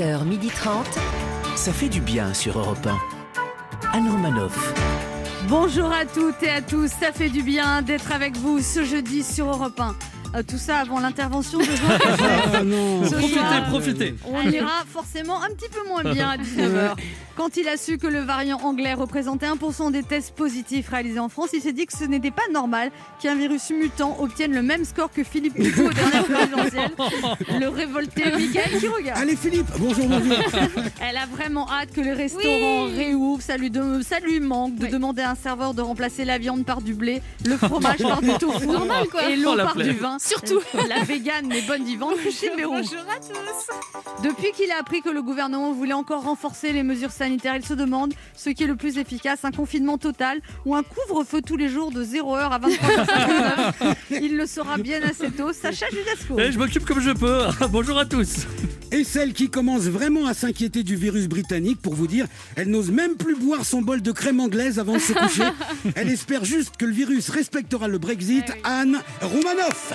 11h30. Ça fait du bien sur Europe 1. Anne Romanoff. Bonjour à toutes et à tous, ça fait du bien d'être avec vous ce jeudi sur Europe 1. Euh, tout ça avant l'intervention de Jean Ah non Profitez, profitez. On ira forcément un petit peu moins bien à 19h. Quand il a su que le variant anglais représentait 1% des tests positifs réalisés en France, il s'est dit que ce n'était pas normal qu'un virus mutant obtienne le même score que Philippe Poutou aux dernières présidentielles. Le révolté Miguel qui regarde. Allez Philippe, bonjour, bonjour. Elle a vraiment hâte que les restaurants réouvrent. Ça lui, de- ça lui manque de Oui. demander à un serveur de remplacer la viande par du blé, le fromage par du tofu Normal, quoi. et l'eau Oh, par du vin. Surtout. La végane mais bonne vivante, Béroux. Bonjour à tous. Depuis qu'il a appris que le gouvernement voulait encore renforcer les mesures sanitaires, il se demande ce qui est le plus efficace, un confinement total ou un couvre-feu tous les jours de 0h à 23h59. Il le saura bien assez tôt. Sacha Judasco. Eh, je m'occupe comme je peux. Bonjour à tous. Et celle qui commence vraiment à s'inquiéter du virus britannique, pour vous dire, elle n'ose même plus boire son bol de crème anglaise avant de se coucher. Elle espère juste que le virus respectera le Brexit. Eh. Anne Roumanoff.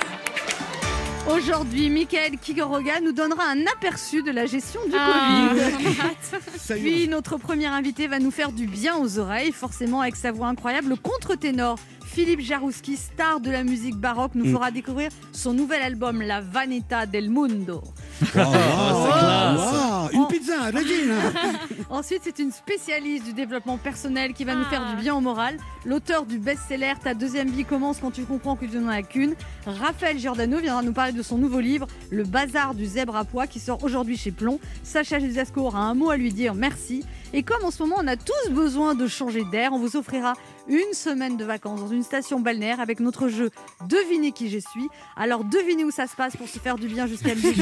Aujourd'hui, Michael Kigoroga nous donnera un aperçu de la gestion du Ah, Covid. Puis notre premier invité va nous faire du bien aux oreilles, forcément avec sa voix incroyable. Le contre-ténor Philippe Jarouski, star de la musique baroque, nous Mm. fera découvrir son nouvel album La Vanità del Mundo. Oh, c'est classe. wow, Une pizza. Ensuite, c'est une spécialiste du développement personnel qui va nous faire du bien au moral. L'auteur du best-seller Ta deuxième vie commence quand tu comprends que tu n'en as qu'une. Raphaël Giordano viendra nous parler de son nouveau livre, Le bazar du zèbre à pois, qui sort aujourd'hui chez Plomb. Sacha Jusasco aura un mot à lui dire, merci. Et comme en ce moment on a tous besoin de changer d'air, on vous offrira une semaine de vacances dans une station balnéaire avec notre jeu Devinez qui je suis. Alors devinez où ça se passe pour se faire du bien jusqu'à midi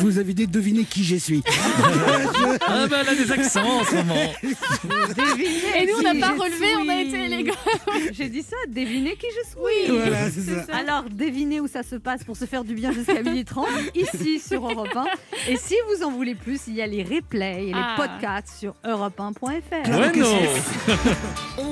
vous avez dit deviner qui je suis. Ah ben elle a des accents en ce moment. Devinez Et nous, on n'a pas relevé, on a été élégants. J'ai dit ça, devinez qui je suis. Voilà, c'est ça. Alors, devinez où ça se passe pour se faire du bien jusqu'à 12h30, ici sur Europe 1. Et si vous en voulez plus, il y a les replays et les Ah. podcasts sur europe1.fr. Ouais, non.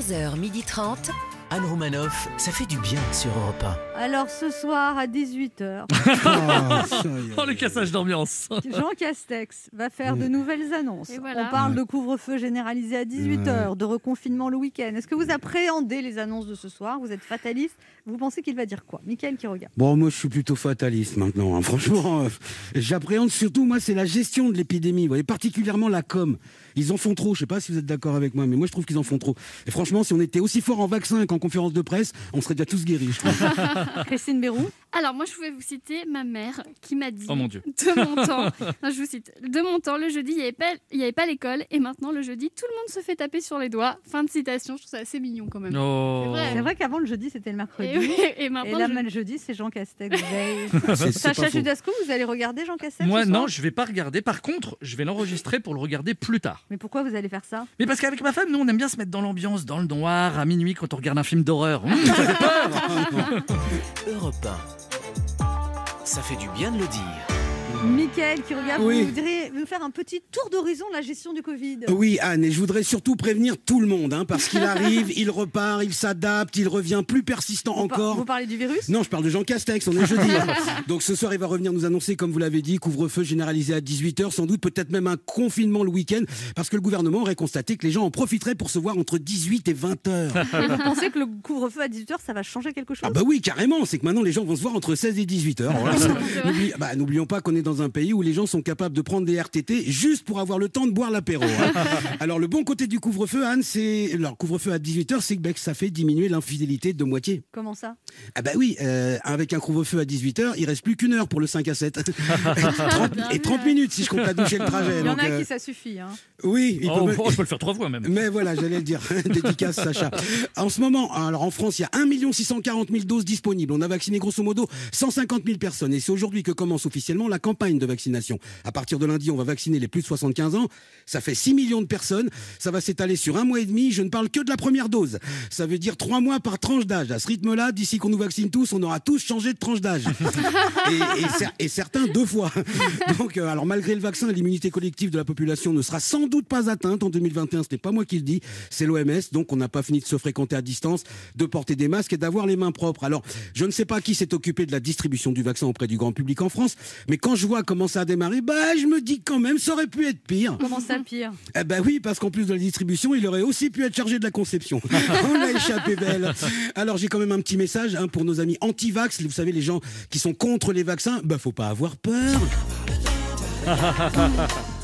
11h30. Anne Romanoff, ça fait du bien sur Europe Alors, ce soir à 18h, Oh. Oh, le cassage d'ambiance. Jean Castex va faire de nouvelles annonces. Voilà. On parle de couvre-feu généralisé à 18h, de reconfinement le week-end. Est-ce que vous appréhendez les annonces de ce soir? Vous êtes fataliste Vous pensez qu'il va dire quoi? Michael qui regarde. Bon, moi, je suis plutôt fataliste maintenant. hein. Franchement, euh, j'appréhende surtout, moi, c'est la gestion de l'épidémie. Vous voyez, particulièrement la com. Ils en font trop. Je sais pas si vous êtes d'accord avec moi, mais moi, je trouve qu'ils en font trop. Et franchement, si on était aussi fort en vaccin qu'en conférence de presse, on serait déjà tous guéris. je crois. Christine Bérou Alors, moi, je pouvais vous citer ma mère qui m'a dit Oh mon dieu. de mon temps. Non, je vous cite. De mon temps, le jeudi, il n'y avait pas, il y avait pas l'école. Et maintenant, le jeudi, tout le monde se fait taper sur les doigts. Fin de citation. Je trouve ça assez mignon quand même. Oh. C'est vrai. C'est vrai qu'avant le jeudi c'était le mercredi. Et, oui, et Et maintenant, là, je- le jeudi, c'est Jean Castex. Sacha. Judasco, vous allez regarder Jean Castex Moi non, je vais pas regarder. Par contre, je vais l'enregistrer pour le regarder plus tard. Mais pourquoi vous allez faire ça? Mais parce qu'avec ma femme, nous, on aime bien se mettre dans l'ambiance, dans le noir, à minuit, quand on regarde un film d'horreur. Hum, ça fait peur. 1. Europe 1. Ça fait du bien de le dire. Mickaël qui regarde, Oui. vous voudriez nous faire un petit tour d'horizon de la gestion du Covid Oui, Anne, et je voudrais surtout prévenir tout le monde, hein, parce qu'il arrive, il repart, il s'adapte, il revient plus persistant Vous encore. Vous parlez du virus? Non, je parle de Jean Castex, on est jeudi. hein. Donc ce soir, il va revenir nous annoncer, comme vous l'avez dit, couvre-feu généralisé à 18h, sans doute peut-être même un confinement le week-end, parce que le gouvernement aurait constaté que les gens en profiteraient pour se voir entre 18 et 20h. Et vous pensez que le couvre-feu à 18h, ça va changer quelque chose? Ah bah oui, carrément, c'est que maintenant les gens vont se voir entre 16 et 18h. bah, N'oublions pas qu'on est dans un pays où les gens sont capables de prendre des RTT juste pour avoir le temps de boire l'apéro. hein. Alors le bon côté du couvre-feu, Anne, c'est... Alors couvre-feu à 18h, c'est que, bah, que ça fait diminuer l'infidélité de moitié. Comment ça? Ah bah oui, euh, avec un couvre-feu à 18h, il reste plus qu'une heure pour le 5 à 7. et, 30, et 30 minutes si je compte la douche et le trajet. Il y en donc, a euh, qui ça suffit. Hein. Oui, il Oh, peut me- oh, je peux le faire trois fois même. mais voilà, j'allais le dire. Dédicace, Sacha. En ce moment, alors en France, il y a 1 640 000 doses disponibles. On a vacciné grosso modo 150 000 personnes. Et c'est aujourd'hui que commence officiellement la campagne de vaccination. À partir de lundi, on va vacciner les plus de 75 ans. Ça fait 6 millions de personnes. Ça va s'étaler sur un mois et demi. Je ne parle que de la première dose. Ça veut dire trois mois par tranche d'âge. À ce rythme-là, d'ici qu'on nous vaccine tous, on aura tous changé de tranche d'âge. et, et cer- et certains deux fois. Donc, euh, alors malgré le vaccin, l'immunité collective de la population ne sera sans doute pas atteinte en 2021. Ce n'est pas moi qui le dis, c'est l'OMS. Donc, on n'a pas fini de se fréquenter à distance, de porter des masques et d'avoir les mains propres. Alors, je ne sais pas qui s'est occupé de la distribution du vaccin auprès du grand public en France, mais quand je vois comment ça a démarré, bah je me dis quand même, ça aurait pu être pire. Comment ça, pire? Eh ben oui, parce qu'en plus de la distribution, il aurait aussi pu être chargé de la conception. On a échappé belle. Alors j'ai quand même un petit message hein, pour nos amis anti-vax, vous savez les gens qui sont contre les vaccins, bah faut pas avoir peur.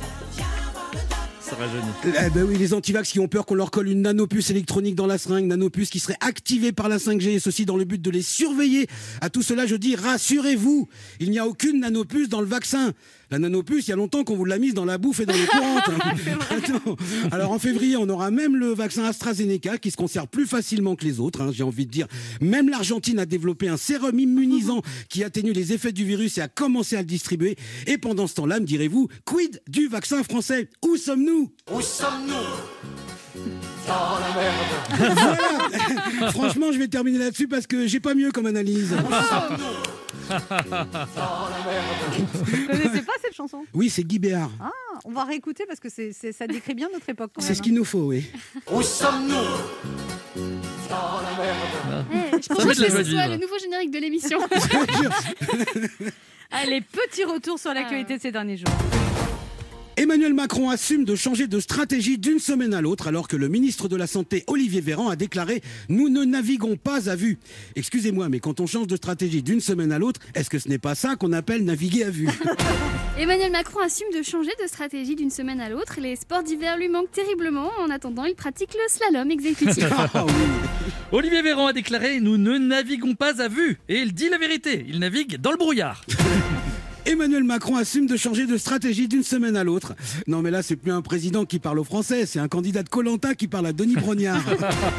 Ça rajeunit. Eh ben oui, les antivax qui ont peur qu'on leur colle une nanopuce électronique dans la seringue, nanopuce qui serait activée par la 5G, et ceci dans le but de les surveiller. À tout cela, je dis rassurez-vous, il n'y a aucune nanopuce dans le vaccin. La nanopuce, il y a longtemps qu'on vous l'a mise dans la bouffe et dans les courantes. Alors en février, on aura même le vaccin AstraZeneca qui se conserve plus facilement que les autres, hein, j'ai envie de dire. Même l'Argentine a développé un sérum immunisant qui atténue les effets du virus et a commencé à le distribuer. Et pendant ce temps-là, me direz-vous, quid du vaccin français? Où sommes-nous? Où sommes-nous Dans la merde. Voilà. Franchement, je vais terminer là-dessus parce que j'ai pas mieux comme analyse. Où sommes-nous Dans la merde. Vous connaissez pas cette chanson Oui, c'est Guy Béard. Ah, on va réécouter parce que c'est, c'est- ça décrit bien notre époque quand C'est même. ce qu'il nous faut, oui. Où sommes-nous Dans la merde. Eh, je de que ce de soit vivre. le nouveau générique de l'émission. Allez, petit retour sur l'actualité de ces derniers jours. Emmanuel Macron assume de changer de stratégie d'une semaine à l'autre alors que le ministre de la Santé Olivier Véran a déclaré « Nous ne naviguons pas à vue ». Excusez-moi, mais quand on change de stratégie d'une semaine à l'autre, est-ce que ce n'est pas ça qu'on appelle naviguer à vue? Emmanuel Macron assume de changer de stratégie d'une semaine à l'autre. Les sports d'hiver lui manquent terriblement. En attendant, il pratique le slalom exécutif. Ah oui. Olivier Véran a déclaré Nous ne naviguons pas à vue. Et il dit la vérité. Il navigue dans le brouillard. Emmanuel Macron assume de changer de stratégie d'une semaine à l'autre. Non mais là, c'est plus un président qui parle au français, c'est un candidat de Colanta qui parle à Denis Brognard.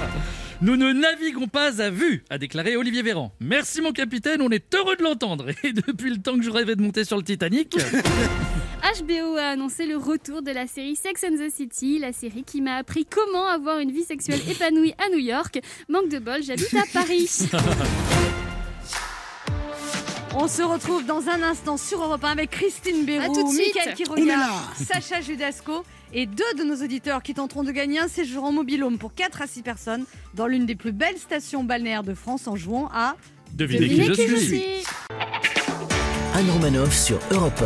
Nous ne naviguons pas à vue, a déclaré Olivier Véran. Merci mon capitaine, on est heureux de l'entendre. Et depuis le temps que je rêvais de monter sur le Titanic, HBO a annoncé le retour de la série Sex and the City, la série qui m'a appris comment avoir une vie sexuelle épanouie à New York. Manque de bol, j'habite à Paris. On se retrouve dans un instant sur Europe 1 avec Christine Béroux, tout de suite. Mickaël qui là. Sacha Judasco et deux de nos auditeurs qui tenteront de gagner un séjour en mobilhome pour 4 à 6 personnes dans l'une des plus belles stations balnéaires de France en jouant à devinez, Devinez qui je suis. Anne Romanoff sur Europe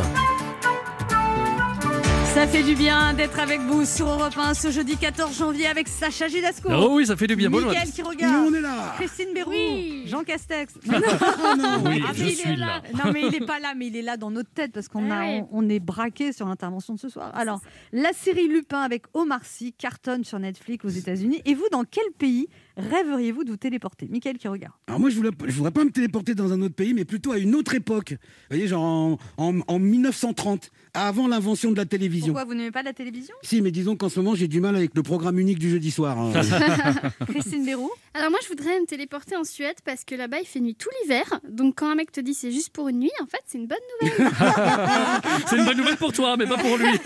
Ça fait du bien d'être avec vous sur Europe 1 ce jeudi 14 janvier avec Sacha Judasco, Oh oui, ça fait du bien. Bonjour. tous. qui Nous, regarde, on est là. Christine Béroux, Oui. Jean Castex. Oui, Ah, mais je il est suis là. Non, mais il n'est pas là, mais il est là dans notre tête parce qu'on a, ouais. on, on est braqué sur l'intervention de ce soir. Alors, la série Lupin avec Omar Sy cartonne sur Netflix aux États-Unis. Et vous, dans quel pays rêveriez-vous de vous téléporter? Michael qui regarde. Alors moi, je voulais, je voudrais pas me téléporter dans un autre pays, mais plutôt à une autre époque. Vous voyez, genre en, en- en 1930, avant l'invention de la télévision. Pourquoi vous n'aimez pas la télévision? Si, mais disons qu'en ce moment, j'ai du mal avec le programme unique du jeudi soir. hein. Christine Béroux Alors moi, je voudrais me téléporter en Suède parce que là-bas, il fait nuit tout l'hiver. Donc quand un mec te dit c'est juste pour une nuit, en fait, c'est une bonne nouvelle. C'est une bonne nouvelle pour toi, mais pas pour lui.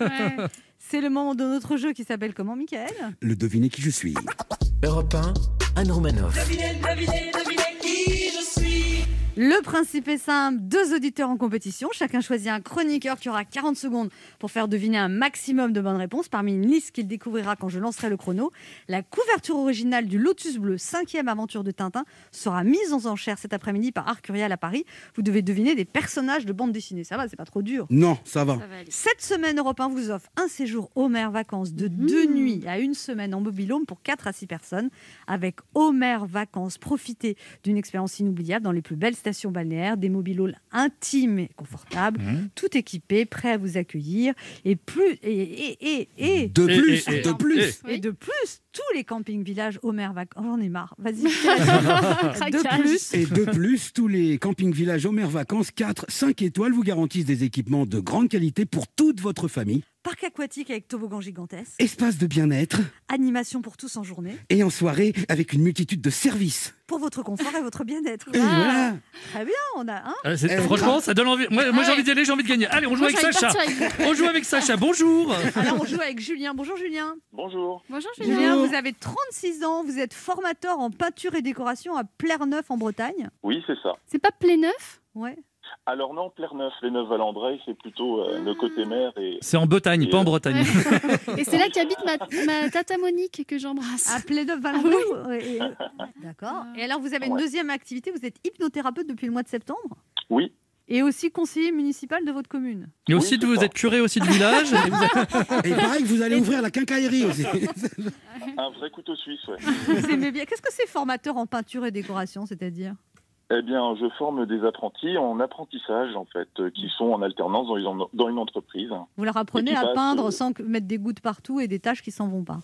Ouais. C'est le moment de notre jeu qui s'appelle comment, Michael le deviner qui je suis. Europe 1, Anne Romanoff. Le principe est simple, deux auditeurs en compétition, chacun choisit un chroniqueur qui aura 40 secondes pour faire deviner un maximum de bonnes réponses parmi une liste qu'il découvrira quand je lancerai le chrono. La couverture originale du Lotus Bleu, cinquième aventure de Tintin, sera mise en enchère cet après-midi par Arcurial à Paris. Vous devez deviner des personnages de bande dessinée, ça va, c'est pas trop dur. Non, ça va. Ça va. Cette semaine, Europe 1 vous offre un séjour Homer Vacances de deux nuits à une semaine en mobilhome pour 4 à 6 personnes. Avec Homer Vacances, profitez d'une expérience inoubliable dans les plus belles stations balnéaires, des mobilhomes intimes et confortables, tout équipés, prêts à vous accueillir. Et plus et, et, et, et, De Et- plus, et- et- de plus. Et de plus, tous les camping-villages Homer Vacances. J'en ai marre. Vas-y. De plus. Et de plus, tous les camping-villages Homer Vacances 4, 5 étoiles vous garantissent des équipements de grande qualité pour toute votre famille. Parc aquatique avec toboggan gigantesque. Espace de bien-être Animation pour tous en journée. et en soirée avec une multitude de services. Pour votre confort et votre bien-être. Et voilà. Très bien, on a un. Euh, c'est- Eh, franchement, ça donne envie. Moi, moi, j'ai ouais. envie d'y aller, j'ai envie de gagner. Allez, on joue Moi, avec j'ai envie de Sacha. partir. On joue avec Sacha. Bonjour. Alors on joue avec Julien. Bonjour Julien. Bonjour. Bonjour Julien. Vous avez 36 ans, vous êtes formateur en peinture et décoration à Plerneuve en Bretagne. Oui, c'est ça. C'est pas Pléneuf Ouais. Alors non, Plerneuve, les Neuf-Valandreuil, c'est plutôt euh, le côté mer et C'est en Bretagne, pas en Bretagne. Et c'est là qu'habite ma, ma tata Monique que j'embrasse. À Plerneuve Valandreuil. Ouais, et- D'accord. Et alors vous avez une Ouais. deuxième activité, vous êtes hypnothérapeute depuis le mois de septembre. oui, Et aussi conseiller municipal de votre commune. Et aussi, Oui, vous ça. êtes curé aussi du village. et vous êtes- Et il paraît que vous allez ouvrir la quincaillerie aussi. Un vrai couteau suisse, ouais. Vous aimez bien. Qu'est-ce que c'est formateur en peinture et décoration, c'est-à-dire? Eh bien, je forme des apprentis en apprentissage, en fait, euh, qui sont en alternance dans une, dans une entreprise. Vous leur apprenez à peindre euh, sans mettre des gouttes partout et des taches qui s'en vont pas.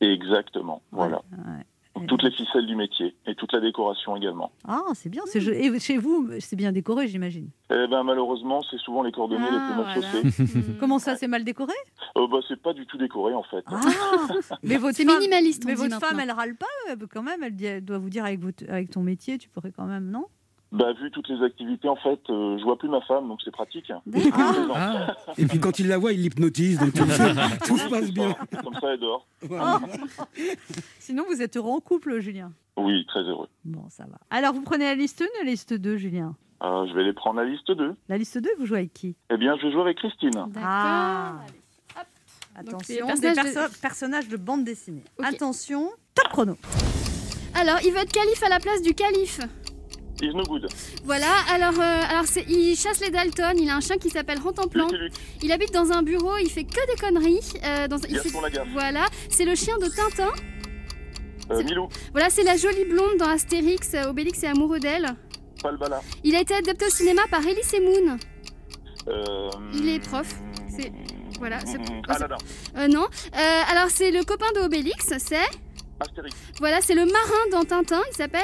Exactement, voilà. Ouais. Toutes les ficelles du métier et toute la décoration également. Ah, c'est bien. c'est. Et chez vous, c'est bien décoré, j'imagine. Eh ben, malheureusement, c'est souvent les cordonniers les plus Ah, mal voilà. chaussés. Mm. Comment ça, c'est mal décoré? Euh, bah, c'est pas du tout décoré, en fait. Ah Mais votre C'est femme, minimaliste, mais votre femme, elle râle pas euh, quand même. Elle, dit- elle doit vous dire avec, votre- avec ton métier, tu pourrais quand même, non? Bah, vu toutes les activités, en fait, euh, je vois plus ma femme, donc c'est pratique. Ah. Et puis quand il la voit, il l'hypnotise, donc tout, tout se passe bien. Comme ça, elle dort. Voilà. Sinon, vous êtes heureux en couple, Julien? Oui, très heureux. Bon, ça va. Alors, vous prenez la liste 1 ou la liste 2, Julien? Euh, je vais les prendre à la liste 2. La liste 2, vous jouez avec qui? Eh bien, je vais jouer avec Christine. D'accord. Ah. Donc, Attention, les des personnages de- perso- personnages de bande dessinée. Attention, top chrono. Alors, il veut être calife à la place du calife. Is no good. Voilà, alors, euh, alors il chasse les Dalton, il a un chien qui s'appelle Rantanplan. Il habite dans un bureau, il fait que des conneries. euh, dans, il fait- Voilà, c'est le chien de Tintin. euh, Milou, Voilà, c'est la jolie blonde dans Astérix. euh, Obélix est amoureux d'elle. Palbala. Il a été adapté au cinéma par Elise Moon. Euh, Il est prof. C'est- voilà, c'est- c'est- Aladdin. Euh, non. Euh, alors, c'est le copain de Obélix, c'est. Astérix. Voilà, c'est le marin dans Tintin, il s'appelle.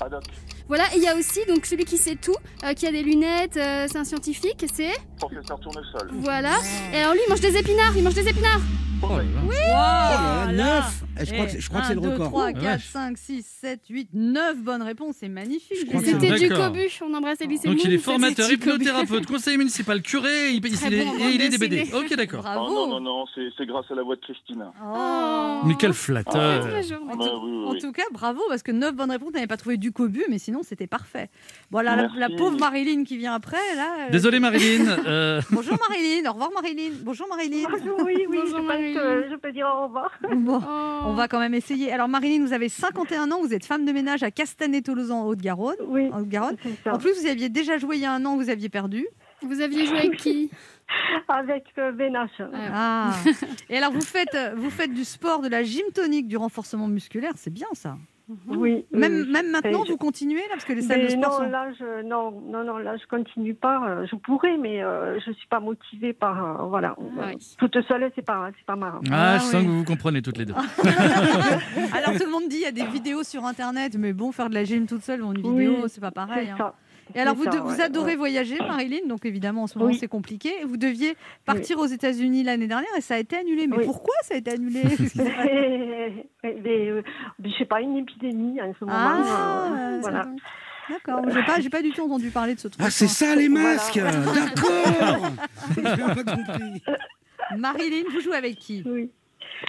Haddock. Voilà, et il y a aussi donc celui qui sait tout, euh, qui a des lunettes, euh, c'est un scientifique, c'est. Professeur Tournesol. Voilà. Et alors lui, il mange des épinards, il mange des épinards. Oh là là. Oh là là, neuf Eh, Je crois que c'est- je crois que c'est le 2, record. 3, Oh, 4, vache. 5, 6, 7, 8, 9 bonnes réponses. C'est magnifique. C'était du cobu, on embrasse Elise Donc il est formateur, hypnothérapeute, conseiller municipal, curé, il, il- il est- bon en et il est des BD. Ok, d'accord. Bravo. Oh, non, non, non, c'est c'est grâce à la voix de Christine. Oh. Mais quel flatteur. la journée. En, Bah, tout, oui, oui, en oui. tout cas, bravo, parce que 9 bonnes réponses, n'avez pas trouvé du cobu, mais sinon c'était parfait. Voilà, la, la pauvre Marilyn qui vient après, là. euh, Désolé Marilyn. euh, Bonjour Marilyn, au revoir Marilyn. Bonjour Marilyn. Bonjour, oui, oui, Bonjour, Marilyn. Que je peux dire au revoir. Bon, Oh. on va quand même essayer. Alors Marilyn, vous avez 51 ans, vous êtes femme de ménage à Castanet-Tolosan, en Haute-Garonne. Oui, En ça. En plus, vous aviez déjà joué il y a un an, vous aviez perdu. Vous aviez joué avec qui? Avec euh, Benache. Ah. Et alors, vous faites, euh, vous faites du sport, de la gym tonique, du renforcement musculaire, c'est bien ça. Oui. Même, oui. même maintenant, je- vous continuez là, parce que les salles de sport non, sont. là, je, non, non, non, là, je continue pas. euh, Je pourrais, mais euh, je suis pas motivée par, euh, voilà. Ah oui. Toute seule, c'est pas, c'est pas marrant. Ah, Ah, je sens que vous vous comprenez toutes les deux. Alors tout le monde dit il y a des vidéos sur internet, mais bon, faire de la gym toute seule ou une vidéo, Oui, c'est pas pareil. C'est hein. ça. Et alors, vous, ça, de- vous ouais, adorez ouais. voyager, Marilyn, donc évidemment en ce moment Oui. c'est compliqué. Vous deviez partir aux États-Unis l'année dernière et ça a été annulé. Mais Oui. pourquoi ça a été annulé mais, euh, je sais pas, une épidémie en ce moment. Ah, euh, voilà. D'accord, j'ai pas, j'ai pas du tout entendu parler de ce truc. Ah, c'est ça les Voilà. masques D'accord pas compris. Marilyn, vous jouez avec qui? Oui.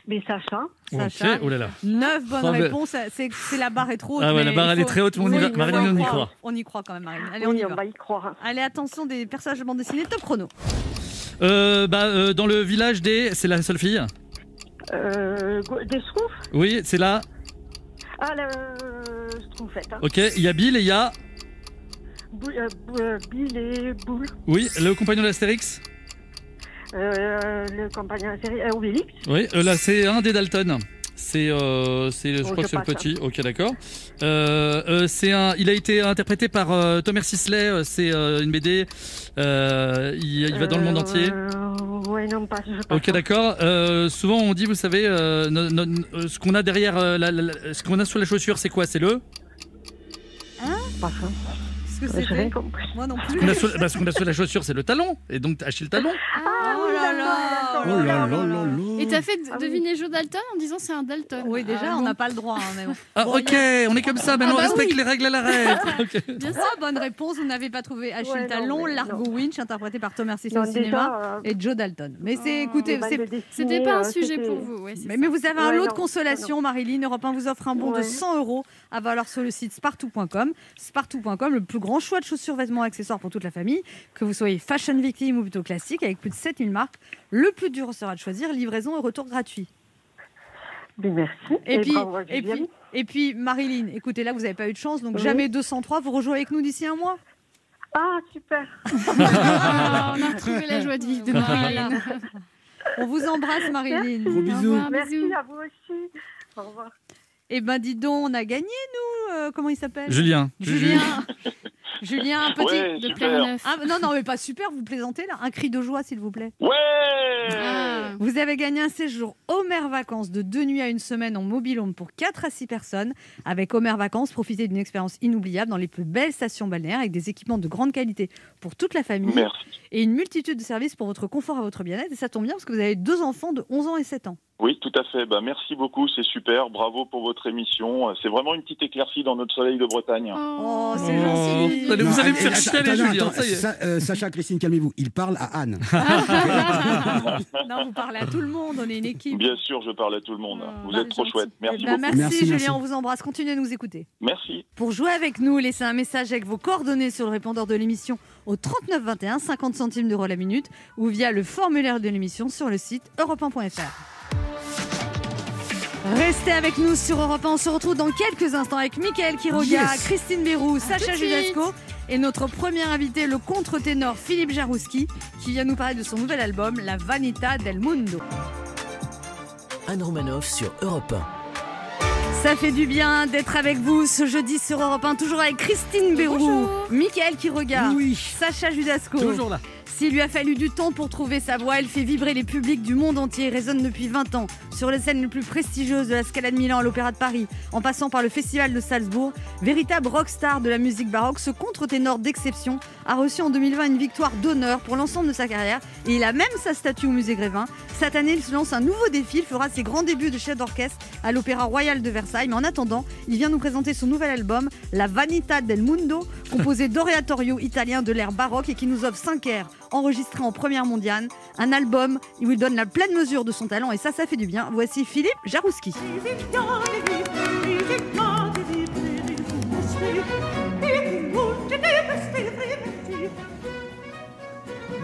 Mais Sacha, Sacha. Oh là là. Neuf bonnes Oh, mais- réponses, c'est c'est la barre est trop haute. Ah ouais, la barre elle est très haute, mais on y va. on croit. On y croit quand même, Marilyn. Allez, on y on va. va y croire. Allez, attention des personnages de bande dessinée, top chrono. Euh, bah, euh, dans le village des. C'est la seule fille Euh, des schtroumpfs Oui, c'est là. Ah, la schtroumpfette. Hein. Ok, il y a Bill et il y a. Bou- Bill et Boule. Oui, le compagnon d'Astérix Euh, le compagnon de la série, euh, Obélix. Oui, euh, là c'est un des Dalton. C'est, euh, c'est, je Oh, crois je que c'est le passe, petit. Ok, d'accord. Euh, euh, c'est un, il a été interprété par euh, Thomas Sisley. euh, C'est euh, une BD. Euh, il, il va dans le monde entier. Euh, ouais, non, pas. Je passe. Ok, d'accord. Euh, souvent on dit, vous savez, euh, no- no- euh, ce qu'on a derrière, euh, la- la- la- ce qu'on a sur la chaussure, c'est quoi? C'est le? Pas Qu'est-ce que J'ai rien c'était compris. Moi non Ce plus. qu'on a, sur, bah, ce qu'on a sur la chaussure, c'est le talon. Et donc t'as acheté le talon. Oh là là Oh là là là là Et t'as fait Ah oui. deviner Joe Dalton en disant c'est un Dalton. Oui, déjà, Ah on bon. n'a pas le droit. hein, mais bon. Ah, ok, on est comme ça. Maintenant, Ah, bah on respecte oui. les règles à l'arrêt. Ok. Bien sûr, bonne réponse. Vous n'avez pas trouvé Achille Ouais, Talon, Largo Winch, interprété par Thomas Non, au cinéma, euh, et Joe Dalton. Mais c'est, Oh, écoutez, C'était pas un euh, sujet pour vous. Ouais, Mais, vous avez un Ouais, lot de consolation, Marilyn. Europe 1 vous offre un bon de Ouais. 100 euros à valoir sur le site spartou.com. Spartou.com, le plus grand choix de chaussures, vêtements, accessoires pour toute la famille. Que vous soyez fashion victime ou plutôt classique, avec plus de 7000 marques. Le plus dur sera de choisir livraison et retour gratuit. Mais merci. Et, puis, bravo et, puis, et puis, Marilyn, écoutez, là, vous n'avez pas eu de chance, donc Oui. jamais 203. Vous rejouez avec nous d'ici un mois Ah, super. Ah, on a retrouvé la joie de vivre de Marilyn. On vous embrasse, Marilyn. Gros Au bisous. revoir, Merci bisous. à vous aussi. Au revoir. Eh ben, dis donc, on a gagné, nous. euh, comment il s'appelle? Julien. Julien. Julien, un petit. Ouais, De. Clermont-Neuf. Ah, non, non, mais pas super, vous plaisantez là. Un cri de joie, s'il vous plaît. Ouais Ah. Vous avez gagné un séjour Homer Vacances de deux nuits à une semaine en mobilhome pour 4 à 6 personnes. Avec Homer Vacances, profitez d'une expérience inoubliable dans les plus belles stations balnéaires avec des équipements de grande qualité pour toute la famille Merci. et une multitude de services pour votre confort et votre bien-être. Et ça tombe bien parce que vous avez deux enfants de 11 ans et 7 ans. Oui, tout à fait. Bah, merci beaucoup, c'est super. Bravo pour votre émission. C'est vraiment une petite éclarcie dans notre soleil de Bretagne. Oh, c'est Oh. gentil. Vous allez me faire chialer, attends, Julien. attends, Ça y est. Sa- euh, Sacha, Christine, calmez-vous. Il parle à Anne. non, vous parlez à tout le monde, on est une équipe. Bien sûr, je parle à tout le monde. Oh, Vous bah, êtes trop gentil. chouette. Merci Eh ben, beaucoup. merci, Merci, Julien, merci. on vous embrasse. Continuez à nous écouter. Merci. Pour jouer avec nous, laissez un message avec vos coordonnées sur le répondeur de l'émission au 39 21, 50 centimes d'euros la minute, ou via le formulaire de l'émission sur le site europe1.fr. Restez avec nous sur Europe 1. On se retrouve dans quelques instants avec Mickaël Quiroga, Yes. Christine Bérou, Sacha. Judasco et notre premier invité, le contre-ténor Philippe Jarouski, qui vient nous parler de son nouvel album, La Vanita del Mundo. Anne Romanoff sur Europe 1. Ça fait du bien d'être avec vous ce jeudi sur Europe 1, toujours avec Christine Bérou. Mickaël Quiroga, Oui. Sacha Judasco. Toujours là. S'il lui a fallu du temps pour trouver sa voix, elle fait vibrer les publics du monde entier résonne depuis 20 ans sur les scènes les plus prestigieuses de la Scala de Milan à l'Opéra de Paris, en passant par le Festival de Salzbourg. Véritable rockstar de la musique baroque, ce contre-ténor d'exception a reçu en 2020 une victoire d'honneur pour l'ensemble de sa carrière et il a même sa statue au musée Grévin. Cette année, il se lance un nouveau défi, il fera ses grands débuts de chef d'orchestre à l'Opéra Royal de Versailles. Mais en attendant, il vient nous présenter son nouvel album, La Vanita del Mundo, composé d'oratorio italien de l'ère baroque et qui nous offre 5 airs enregistrés en première mondiale. Un album où il donne la pleine mesure de son talent et ça, ça fait du bien. Voici Philippe Jarouski.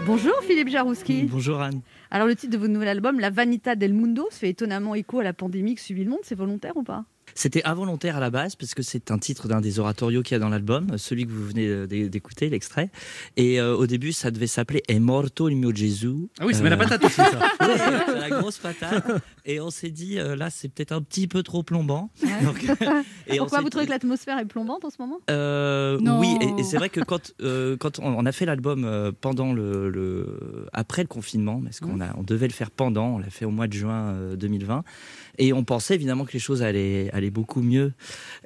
Bonjour Philippe Jarouski. Bonjour Anne. Alors le titre de votre nouvel album, La Vanita del Mundo, se fait étonnamment écho à la pandémie qui suivit le monde. C'est volontaire ou pas? C'était involontaire à la base parce que c'est un titre d'un des oratorios qu'il y a dans l'album, celui que vous venez euh, d'é- d'écouter, l'extrait. Et euh, au début, ça devait s'appeler È morto il mio Gesù. Ah oui, ça met la Euh, patate aussi, ça. Ouais, la grosse patate. Et on s'est dit, euh, là, c'est peut-être un petit peu trop plombant. Donc, et on Pourquoi vous trouvez que l'atmosphère est plombante en ce moment? Euh, Non. oui, et, et c'est vrai que quand, euh, quand on, a fait l'album pendant le, le- après le confinement, parce qu'on a, on devait le faire pendant, on l'a fait au mois de juin euh, 2020, et on pensait évidemment que les choses allaient, beaucoup mieux,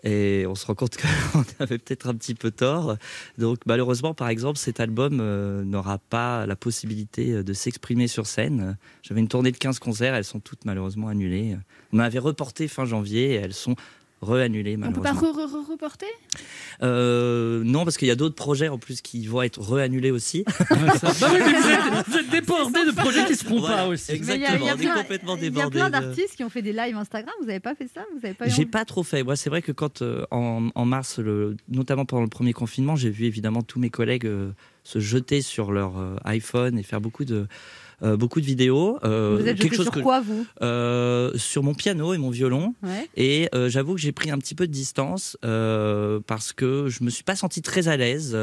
et on se rend compte qu'on avait peut-être un petit peu tort. Donc malheureusement, par exemple, cet album euh, n'aura pas la possibilité euh, de s'exprimer sur scène. J'avais une tournée de 15 concerts, elles sont toutes malheureusement annulées. On avait reporté fin janvier, et elles sont re-annulées On peut pas malheureusement. re- re- re- reporter? Euh, non, parce qu'il y a d'autres projets en plus qui vont être réannulés aussi. Bah oui, mais vous êtes, vous êtes débordé de projets qui se font Voilà, pas aussi. Exactement, on est plein- complètement Il y a plein de- d'artistes qui ont fait des lives Instagram. Vous n'avez pas fait ça? Vous avez pas eu J'ai pas trop fait. Moi, c'est vrai que quand, euh, en, en mars, le- notamment pendant le premier confinement, j'ai vu évidemment tous mes collègues euh, se jeter sur leur euh, iPhone et faire beaucoup de, euh, beaucoup de vidéos. Euh, Vous êtes jeté sur que, quoi vous? Euh, sur mon piano et mon violon. Ouais. Et j'avoue que j'ai pris un petit peu de distance parce que je me suis pas senti très à l'aise.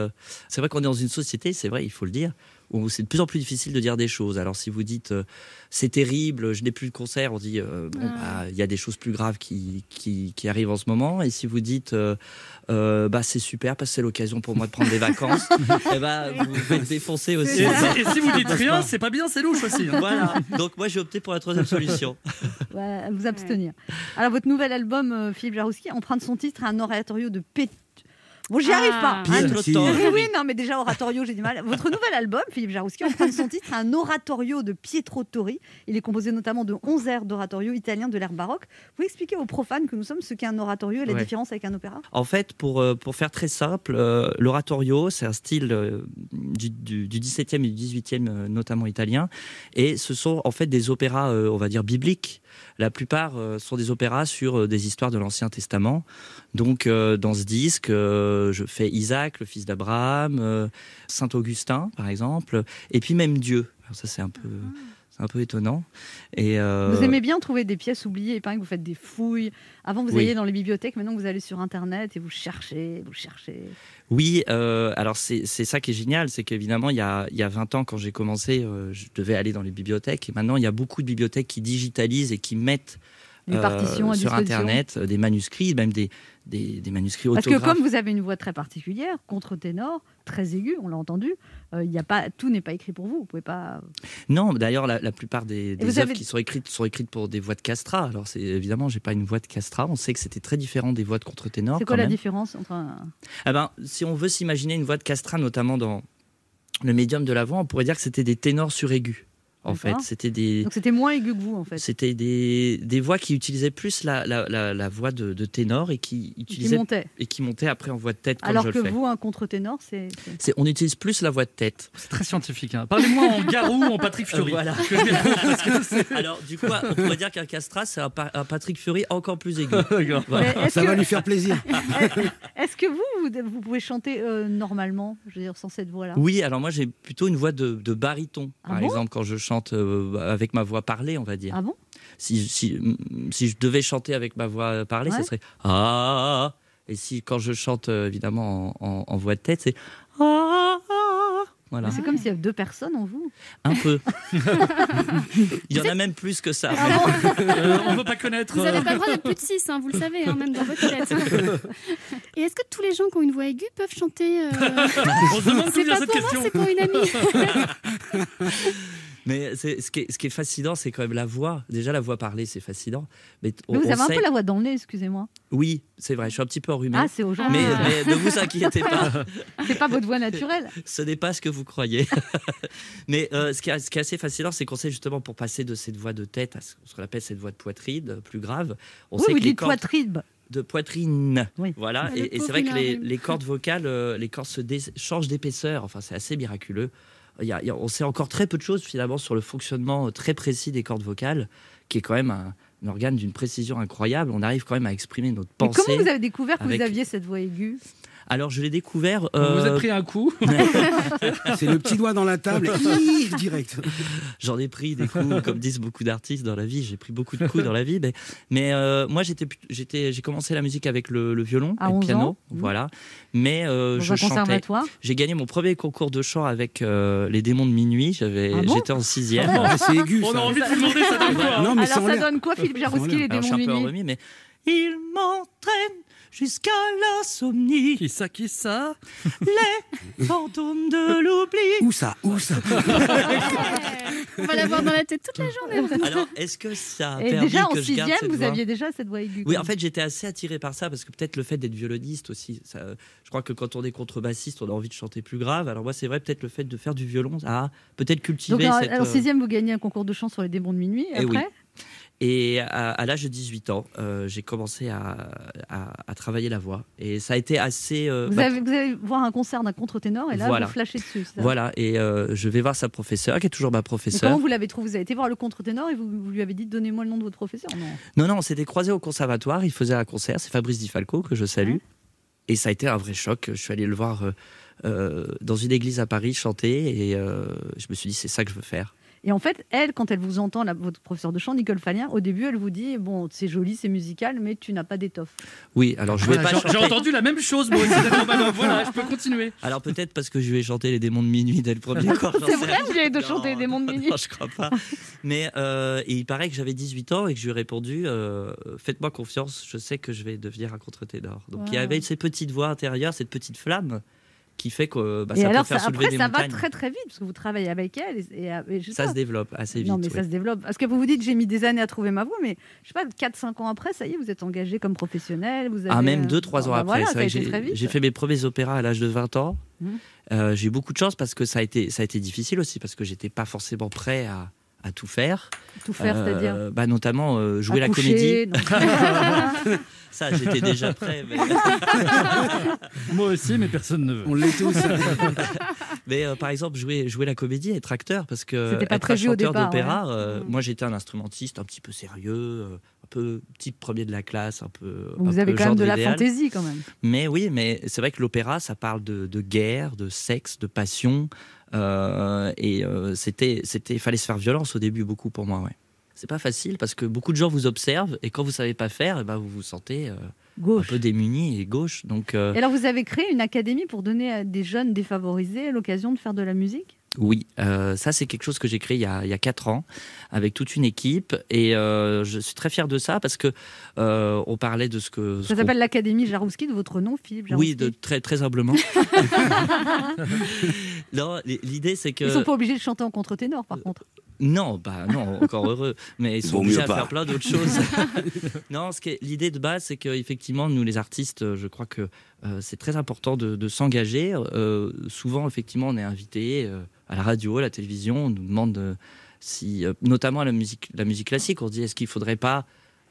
C'est vrai qu'on est dans une société, c'est vrai, il faut le dire, où c'est de plus en plus difficile de dire des choses. Alors si vous dites euh, c'est terrible, je n'ai plus de concert, on dit euh, bon Ah. bah, il y a des choses plus graves qui, qui, qui arrivent en ce moment. Et si vous dites euh, euh, bah c'est super parce que c'est l'occasion pour moi de prendre des vacances, et bah vous faites défoncer aussi. Et, si- et si vous dites rien, c'est pas bien, c'est louche aussi. hein. Voilà. Donc moi j'ai opté pour la troisième solution. Vous abstenir. Alors, votre nouvel album, Philippe Jarouski, emprunte son titre à un oratorio de P. Bon, j'y arrive Ah. pas. hein. Pietro Si. Torri. Oui, oui, non, mais déjà, oratorio, j'ai du mal. Votre nouvel album, Philippe Jarouski, emprunte son titre à un oratorio de Pietro Torri. Il est composé notamment de 11 airs d'oratorio italien de l'ère baroque. Vous pouvez expliquer aux profanes que nous sommes ce qu'est un oratorio et la Ouais. différence avec un opéra? En fait, pour, euh, pour faire très simple, euh, l'oratorio, c'est un style euh, du, du, du 17e et du 18e, euh, notamment italien. Et ce sont en fait des opéras, euh, on va dire, bibliques. La plupart euh, sont des opéras sur euh, des histoires de l'Ancien Testament. Donc, euh, dans ce disque, je fais Isaac, le fils d'Abraham, Saint Augustin, par exemple, et puis même Dieu. Ça, c'est un peu C'est un peu étonnant. Et euh, Vous aimez bien trouver des pièces oubliées, que vous faites des fouilles. Avant, vous Oui. alliez dans les bibliothèques, maintenant vous allez sur Internet et vous cherchez, vous cherchez. Oui, euh, alors c'est ça qui est génial, c'est qu'évidemment, il, y a- il y a 20 ans, quand j'ai commencé, euh, je devais aller dans les bibliothèques. Et maintenant, il y a beaucoup de bibliothèques qui digitalisent et qui mettent partitions sur. Internet des manuscrits, même des, des, des manuscrits Parce que autographes. comme vous avez une voix très particulière, contre-ténor, très aiguë, on l'a entendu, euh, il y a pas, tout n'est pas écrit pour vous. Vous pouvez pas. Non, d'ailleurs, la, la plupart des, œuvres avez- qui sont écrites sont écrites pour des voix de castrat. Alors, c'est évidemment, j'ai pas une voix de castrat. On sait que c'était très différent des voix de contre-ténor. C'est quoi la même. différence entre un... Ah ben, si on veut s'imaginer une voix de castrat, notamment dans le médium de la voix, on pourrait dire que c'était des ténors suraigus. En fait, c'était des, Donc c'était moins aigu que vous en fait. c'était des, des voix qui utilisaient plus la, la, la, la voix de, de ténor et qui Qui utilisaient montait. et qui montaient après en voix de tête comme Alors je que le fais. vous, un contre-ténor, c'est. c'est- C'est- on utilise plus la voix de tête. C'est très scientifique. hein. Parlez-moi en Garou ou en Patrick Fury. Euh, voilà. C'est- Alors, du coup, on pourrait dire qu'un castrat, c'est un, pa- un Patrick Fury encore plus aigu. D'accord. Voilà. Ça que- va lui faire plaisir. Est-ce que vous, vous, vous pouvez chanter euh, normalement, je veux dire, sans cette voix-là? Oui, alors moi j'ai plutôt une voix de, de baryton, Ah par bon? exemple, quand je chante euh, avec ma voix parlée, on va dire. Ah bon? Si, si, si je devais chanter avec ma voix parlée, Ouais. ce serait Ah Et si quand je chante euh, évidemment en, en- en voix de tête, c'est Ah Voilà, C'est comme s'il y avait deux personnes en vous. un peu. Il y en a même plus que ça. Euh, on veut pas connaître. Vous n'avez pas le droit d'être plus de 6, vous le savez, hein, même dans votre tête. Et est-ce que tous les gens qui ont une voix aiguë peuvent chanter euh, On se demande d'où C'est pas cette pour moi, c'est pour une amie. Mais ce, qui est, ce qui est fascinant, c'est quand même la voix. Déjà, la voix parlée, c'est fascinant. Mais, on- Mais vous on avez un peu la voix dans le nez, excusez-moi. Oui, c'est vrai, je suis un petit peu enrhumé. Ah, c'est aujourd'hui. mais, Ah. mais ne vous inquiétez pas. C'est pas votre voix naturelle. ce n'est pas ce que vous croyez. Mais euh, ce, qui est, ce qui est assez fascinant, c'est qu'on sait justement pour passer de cette voix de tête à ce qu'on appelle cette voix de poitrine euh, plus grave, on oui, sait vous que dites cordes poitrine. de poitrine, Oui. voilà, Ah, et, et c'est vrai que les, cordes vocales, euh, les cordes se dé- changent d'épaisseur. Enfin, c'est assez miraculeux. Il y a- il y a- on sait encore très peu de choses finalement sur le fonctionnement euh, très précis des cordes vocales, qui est quand même un, un organe d'une précision incroyable. On arrive quand même à exprimer notre Mais pensée. comment vous avez découvert que avec- vous aviez cette voix aiguë? Alors, je l'ai découvert. Vous vous euh, êtes pris un coup. C'est le petit doigt dans la table, direct. J'en ai pris des coups, comme disent beaucoup d'artistes dans la vie. J'ai pris beaucoup de coups dans la vie, mais, mais euh, moi j'étais, plut- j'étais, j'ai commencé la musique avec le, le violon, À et le 11 piano, ans. Voilà. Mais euh, je chantais. J'ai gagné mon premier concours de chant avec euh, les démons de minuit. J'avais, Ah bon j'étais en sixième. Ah, c'est aigu, On a ça. envie de vous demander ça donne quoi Non, mais Alors ça donne quoi, Philippe Jarouski, les démons suis de un peu minuit remis, mais il m'entraîne jusqu'à l'insomnie, Qui ça, qui ça les fantômes de l'oubli. Où ça Où ça On va l'avoir dans la tête toute la journée. Alors, est-ce que ça a Et permis déjà en que je garde sixième, cette vous voix aviez déjà cette voix aiguë. Oui, en fait, j'étais assez attiré par ça parce que peut-être le fait d'être violoniste aussi. Ça, je crois que quand on est contrebassiste, on a envie de chanter plus grave. Alors moi, c'est vrai, peut-être le fait de faire du violon, a peut-être Donc cultivé en, cette. en euh, sixième, vous gagnez un concours de chant sur les démons de minuit. Eh oui. Et à, à l'âge de 18 ans, euh, j'ai commencé à, à- à travailler la voix. Et ça a été assez. euh, vous, bah, avez, vous allez voir un concert d'un contre-ténor et là, Voilà. vous flashez dessus. ça Voilà, et euh, je vais voir sa professeure, qui est toujours ma Mais professeure. comment vous l'avez trouvé Vous avez été voir le contre-ténor et vous, vous lui avez dit donnez-moi le nom de votre professeur? Non. Non, non, on s'était croisés au conservatoire. Il faisait un concert. C'est Fabrice Di Falco que je salue. Ouais. Et ça a été un vrai choc. Je suis allé le voir dans une église à Paris chanter et je me suis dit c'est ça que je veux faire. Et en fait, elle, quand elle vous entend, la- votre professeur de chant, Nicole Fallien, au début, elle vous dit bon, c'est joli, c'est musical, mais tu n'as pas d'étoffe. Oui, alors je vais Voilà, pas j'ai- J'ai chanter. entendu la même chose, moi. Voilà, je peux continuer. Alors peut-être parce que je lui ai chanté les démons de minuit dès le premier cours. j'en C'est vrai, vous avez de chanter des mondes minuit. Non, je crois pas. Mais euh, il paraît que j'avais 18 ans et que je lui ai répondu euh, Faites-moi confiance, je sais que je vais devenir un contre-ténor. Donc il y avait ces petites voix intérieures, cette petite flamme qui fait que bah, ça alors, peut faire ça- soulever après, des ça va montagnes. très très vite, parce que vous travaillez avec elle. Et, Ça pas. se développe assez vite. Non, mais oui. ça se développe. Parce que vous vous dites, j'ai mis des années à trouver ma voix, mais je sais pas, 4-5 ans après, ça y est, vous êtes engagé comme professionnel. Vous avez, Ah, même euh, 2-3 ans bah après. voilà, j'ai- fait mes premiers opéras à l'âge de 20 ans. Mhm. Euh, j'ai eu beaucoup de chance parce que ça a été, ça a été difficile aussi, parce que j'étais pas forcément prêt à, à tout faire. Tout faire, Euh, c'est-à-dire bah, Notamment euh, jouer la comédie. Ça, j'étais déjà prêt. Mais, Moi aussi, mais personne ne veut. On l'est tous. mais, euh, par exemple, jouer, jouer la comédie, être acteur, parce que pas être un chanteur départ, d'opéra, ouais. euh, Mhm. moi j'étais un instrumentiste un petit peu sérieux, un peu type premier de la classe, un peu. Vous un avez peu quand même de la fantaisie, quand même. Mais oui, mais c'est vrai que l'opéra, ça parle de, de guerre, de sexe, de passion. Euh, et euh, c'était, c'était, fallait se faire violence au début beaucoup pour moi. Ouais. C'est pas facile parce que beaucoup de gens vous observent et quand vous savez pas faire, eh ben, vous vous sentez euh, un peu démuni et gauche. Donc Et alors, vous avez créé une académie pour donner à des jeunes défavorisés l'occasion de faire de la musique? Oui, euh, ça c'est quelque chose que j'ai créé il y, a, il y a quatre ans avec toute une équipe et euh, je suis très fier de ça parce que euh, on parlait de ce que ce Ça s'appelle l'Académie Jarouski, de votre nom, Philippe Jarouski. oui de très très humblement. non, l'idée c'est que Ils sont pas obligés de chanter en contre-ténor, par contre. non, bah non, encore heureux, mais ils sont obligés à pas. faire plein d'autres choses. non, ce l'idée de base, c'est qu'effectivement, nous les artistes, je crois que euh, c'est très important de, de s'engager. Euh, souvent, effectivement, on est invité euh, la radio, la télévision, on nous demande euh, si, euh, notamment à la musique, la musique classique, on se dit est-ce qu'il faudrait pas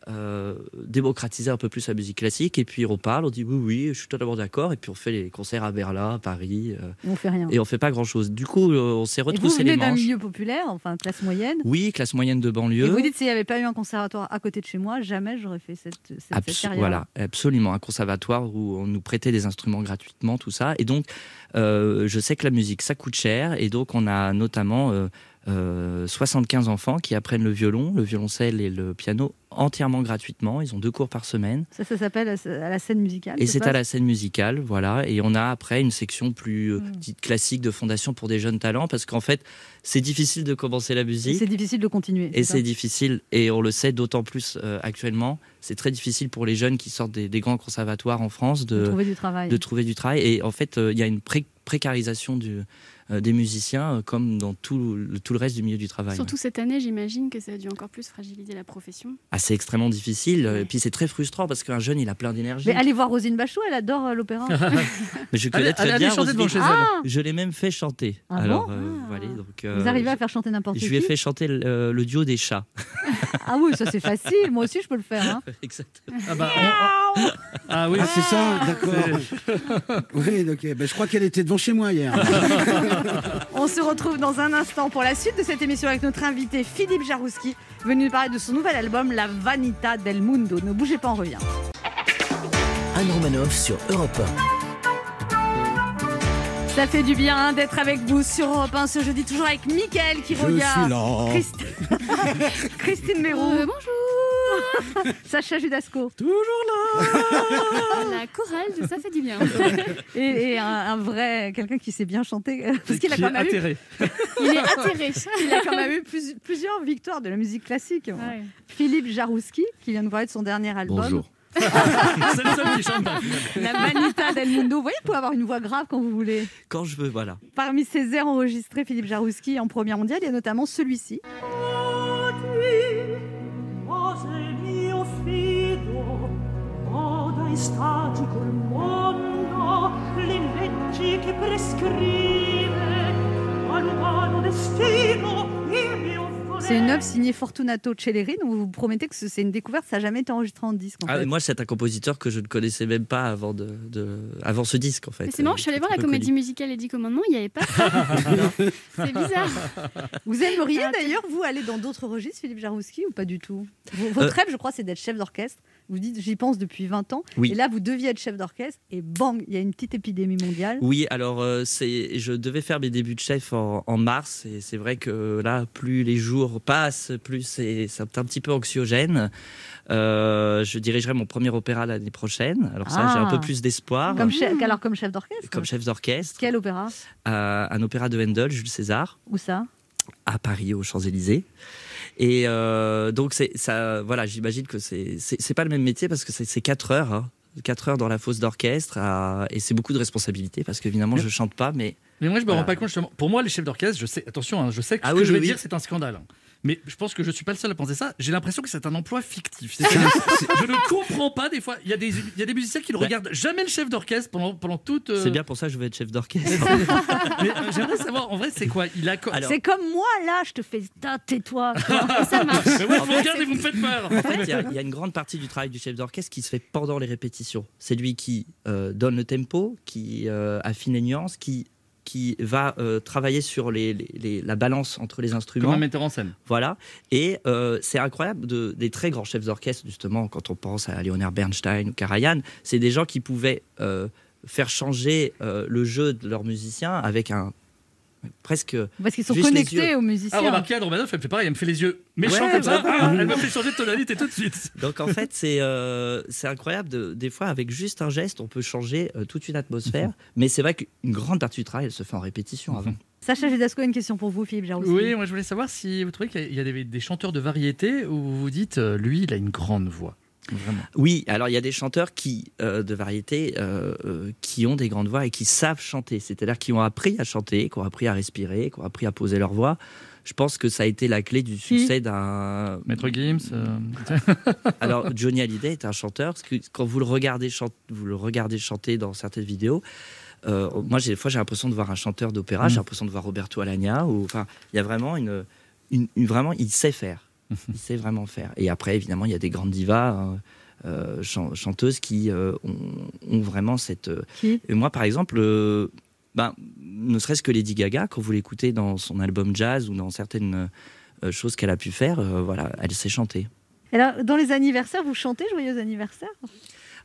euh, démocratiser un peu plus la musique classique et puis on parle, on dit oui oui, je suis totalement d'accord et puis on fait les concerts à Berlin, à Paris euh, On fait rien. et on fait pas grand chose. Du coup, euh, on s'est Et vous retroussé venez les d'un manches. milieu populaire, enfin classe moyenne. Oui, classe moyenne de Et banlieue. vous dites s'il n'y avait pas eu un conservatoire à côté de chez moi, jamais j'aurais fait cette, cette, cette Abs- carrière. voilà, absolument. Un conservatoire où on nous prêtait des instruments gratuitement, tout ça. Et donc, je sais que la musique, ça coûte cher. Et donc, on a notamment euh, euh, 75 enfants qui apprennent le violon, le violoncelle et le piano entièrement gratuitement. Ils ont deux cours par semaine. Ça, ça s'appelle à la scène musicale. Et c'est à la scène musicale, voilà. Et on a après une section plus euh, Mm. dite classique de fondation pour des jeunes talents, parce qu'en fait, c'est difficile de commencer la musique. C'est difficile de continuer. Et c'est difficile, et on le sait d'autant plus euh, actuellement, c'est très difficile pour les jeunes qui sortent des, des grands conservatoires en France de de, trouver du travail. de trouver du travail. Et en fait, euh, il y a une pré- précarisation du, des musiciens, euh, comme dans tout le, tout le reste du milieu du travail. Surtout cette année, j'imagine que ça a dû encore plus fragiliser la profession. Ah, c'est extrêmement difficile, euh, et puis c'est très frustrant parce qu'un jeune, il a plein d'énergie. Mais allez voir Rosine Bachot, elle adore euh, l'opéra. Mais je connais Allez, très allez, allez bien chanter devant Roselyne. chez elle. Ah Je l'ai même fait chanter. Ah Alors, bon euh, Ah. donc, Vous euh, arrivez à faire chanter n'importe Je qui lui ai fait chanter le, euh, le duo des chats. Ah oui, ça c'est facile. Moi aussi, je peux le faire. hein. Exactement. Ah, bah, on- on- ah oui, Ah, c'est ça, d'accord. oui, ok. Ben, je crois qu'elle était devant chez moi hier. On se retrouve dans un instant pour la suite de cette émission avec notre invité Philippe Jarouski, venu nous parler de son nouvel album La Vanita del Mundo. Ne bougez pas, on revient. Anne Romanoff sur Europe Ça fait du bien d'être avec vous sur Europe 1 ce jeudi, toujours avec Mickaël qui Je regarde. suis là. Christ- Christine Mérou. Euh, bonjour Sacha Judasco. La chorale de Ça fait du bien. Et, et un, un vrai, quelqu'un qui sait bien chanter. euh, Parce qu'il a quand même eu, atterré. Il est atterré. il a quand même eu plus- plusieurs victoires de la musique classique. Ouais. Philippe Jarouski, qui vient de parler de son dernier album. Bonjour. C'est le seul qui chante pas. La Vanita del Mundo. Vous voyez, vous pouvez avoir une voix grave quand vous voulez. Quand je veux, voilà. Parmi ses airs enregistrés, Philippe Jarouski en première mondiale, il y a notamment celui-ci. C'est une œuvre signée Fortunato Celleri, donc vous vous promettez que ce- c'est une découverte, ça n'a jamais été enregistré en disque. En Ah, fait. moi, c'est un compositeur que je ne connaissais même pas avant, de, de- avant ce disque, en fait. C'est marrant, je suis allée voir la comédie connu. musicale Les Dix Commandements, il n'y avait pas. C'est bizarre. Vous aimeriez Ah, d'ailleurs, vous, aller dans d'autres registres, Philippe Jarouski, ou pas du tout? Votre Euh, rêve, je crois, c'est d'être chef d'orchestre. Vous dites, j'y pense depuis 20 ans. Oui. Et là, vous deviez être chef d'orchestre, et bang, il y a une petite épidémie mondiale. Oui, alors euh, c'est, je devais faire mes débuts de chef en, en mars et c'est vrai que là, plus les jours passent, plus c'est, c'est un petit peu anxiogène. Euh, je dirigerai mon premier opéra l'année prochaine. Alors ça, j'ai un Ah. peu plus d'espoir. Comme chef, alors comme chef d'orchestre Comme chef d'orchestre, Quel opéra? Euh, un opéra de Handel, Jules César, Où ça? À Paris, aux Champs-Élysées. Et euh, donc, ça, voilà, j'imagine que c'est, pas le même métier parce que c'est, c'est 4 heures. hein. 4 heures dans la fosse d'orchestre à- et c'est beaucoup de responsabilités parce qu'évidemment je chante pas mais Mais moi, je me rends pas compte justement. Pour moi, les chefs d'orchestre, je sais, attention, hein, je sais que Ah ce oui, que je vais oui. dire, c'est un scandale. Mais je pense que je suis pas le seul à penser ça. J'ai l'impression que c'est un emploi fictif. C'est-à-dire, je ne comprends pas des fois. Il y a des, il y a des musiciens qui ne Ouais. regardent jamais le chef d'orchestre pendant, pendant toute. euh, c'est bien pour ça que je veux être chef d'orchestre Mais euh, j'aimerais savoir, en vrai, c'est quoi? Il a. Alors- C'est comme moi, là, je te fais ta, tais-toi. Ça marche? Mais ouais, vous regardez, vous me faites peur. En fait, il y, a- il y a une grande partie du travail du chef d'orchestre qui se fait pendant les répétitions. C'est lui qui euh, donne le tempo, qui euh, affine les nuances, qui, qui va euh, travailler sur les, les- les- la balance entre les Comme instruments. un metteur en scène. Voilà. Et euh, c'est incroyable, de, des très grands chefs d'orchestre, justement, quand on pense à Leonard Bernstein ou Karajan, c'est des gens qui pouvaient euh, faire changer le jeu de leurs musiciens avec un presque. Parce qu'ils sont connectés aux musiciens. Ah, remarquez, Anne Romanoff, elle me fait pareil, elle me fait les yeux méchants Ouais, comme ça. bah, Ah, elle me fait changer de tonalité tout de suite. Donc en fait, c'est euh, c'est incroyable. De, des fois, avec juste un geste, on peut changer euh, toute une atmosphère. Mhm. Mais c'est vrai qu'une grande partie du travail, elle se fait en répétition avant. Sacha Judasco, une question pour vous, Philippe Jaroussy. Oui, moi je voulais savoir si vous trouvez qu'il y a des, des chanteurs de variété où vous vous dites, euh, lui, il a une grande voix. Vraiment. Oui, alors il y a des chanteurs qui, euh, de variété euh, euh, qui ont des grandes voix et qui savent chanter, c'est-à-dire qui ont appris à chanter, qui ont appris à respirer, qui ont appris à poser leur voix. Je pense que ça a été la clé du succès d'un. Maître Gims. euh, Alors Johnny Hallyday est un chanteur parce que quand vous le regardez, chan- vous le regardez chanter dans certaines vidéos. euh, moi, des fois, j'ai l'impression de voir un chanteur d'opéra, Mm. j'ai l'impression de voir Roberto Alagna. Ou, enfin, il y a vraiment une, une- une- vraiment, il sait faire. Il sait vraiment faire. Et après, évidemment, il y a des grandes divas, hein, euh, chan- chanteuses qui euh, ont, ont vraiment cette. euh, Qui? Et moi, par exemple, ben, ne serait-ce que Lady Gaga, quand vous l'écoutez dans son album jazz ou dans certaines choses qu'elle a pu faire, voilà, elle sait chanter. Alors, dans les anniversaires, vous chantez Joyeux anniversaire?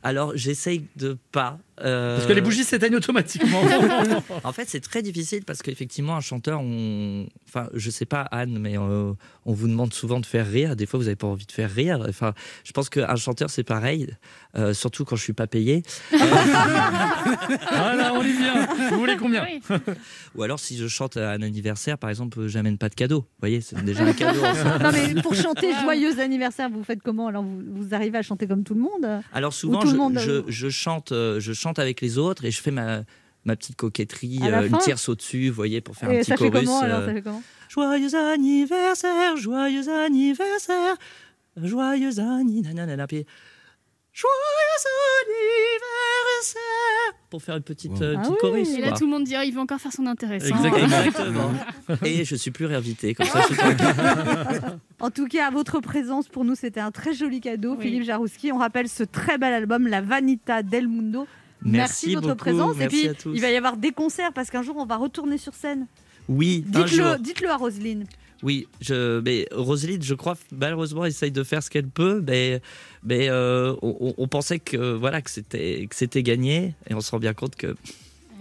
Alors, j'essaye de pas. Euh, Parce que les bougies s'éteignent automatiquement. en fait, c'est très difficile parce qu'effectivement, un chanteur, on... enfin, je sais pas Anne, mais euh, on vous demande souvent de faire rire. Des fois, vous n'avez pas envie de faire rire. Enfin, je pense qu'un chanteur, c'est pareil, euh, surtout quand je suis pas payé. voilà, on est bien. Vous voulez combien Ou alors, si je chante à un anniversaire, par exemple, j'amène pas de cadeau. Vous voyez, c'est déjà un cadeau. Non, mais pour chanter Joyeux anniversaire, vous faites comment? Alors, vous, vous arrivez à chanter comme tout le monde? Alors Ou souvent, tout le je, monde, je- je chante, je chante avec les autres et je fais ma, ma petite coquetterie, À euh, une tierce au-dessus, vous voyez, pour faire Et un petit ça fait chorus. comment alors euh, ça fait comment? Joyeux anniversaire, joyeux anniversaire, joyeux anniversaire. Puis, joyeux anniversaire Pour faire une petite, euh, Ah petite oui. chorus. Et là, quoi. tout le monde dirait il veut encore faire son intéressant. Exactement. Et je suis plus réinvité, comme ça. En tout cas, votre présence pour nous, c'était un très joli cadeau, Oui. Philippe Jarouski. On rappelle ce très bel album, La Vanita del Mundo. Merci de votre beaucoup, présence. merci Et puis, à tous. il va y avoir des concerts parce qu'un jour, on va retourner sur scène. Oui. Dites-le dites à Roselyne. Oui, je, mais Roselyne, je crois, malheureusement, essaye de faire ce qu'elle peut, mais, mais euh, on, on pensait que voilà que c'était que c'était gagné, et on se rend bien compte que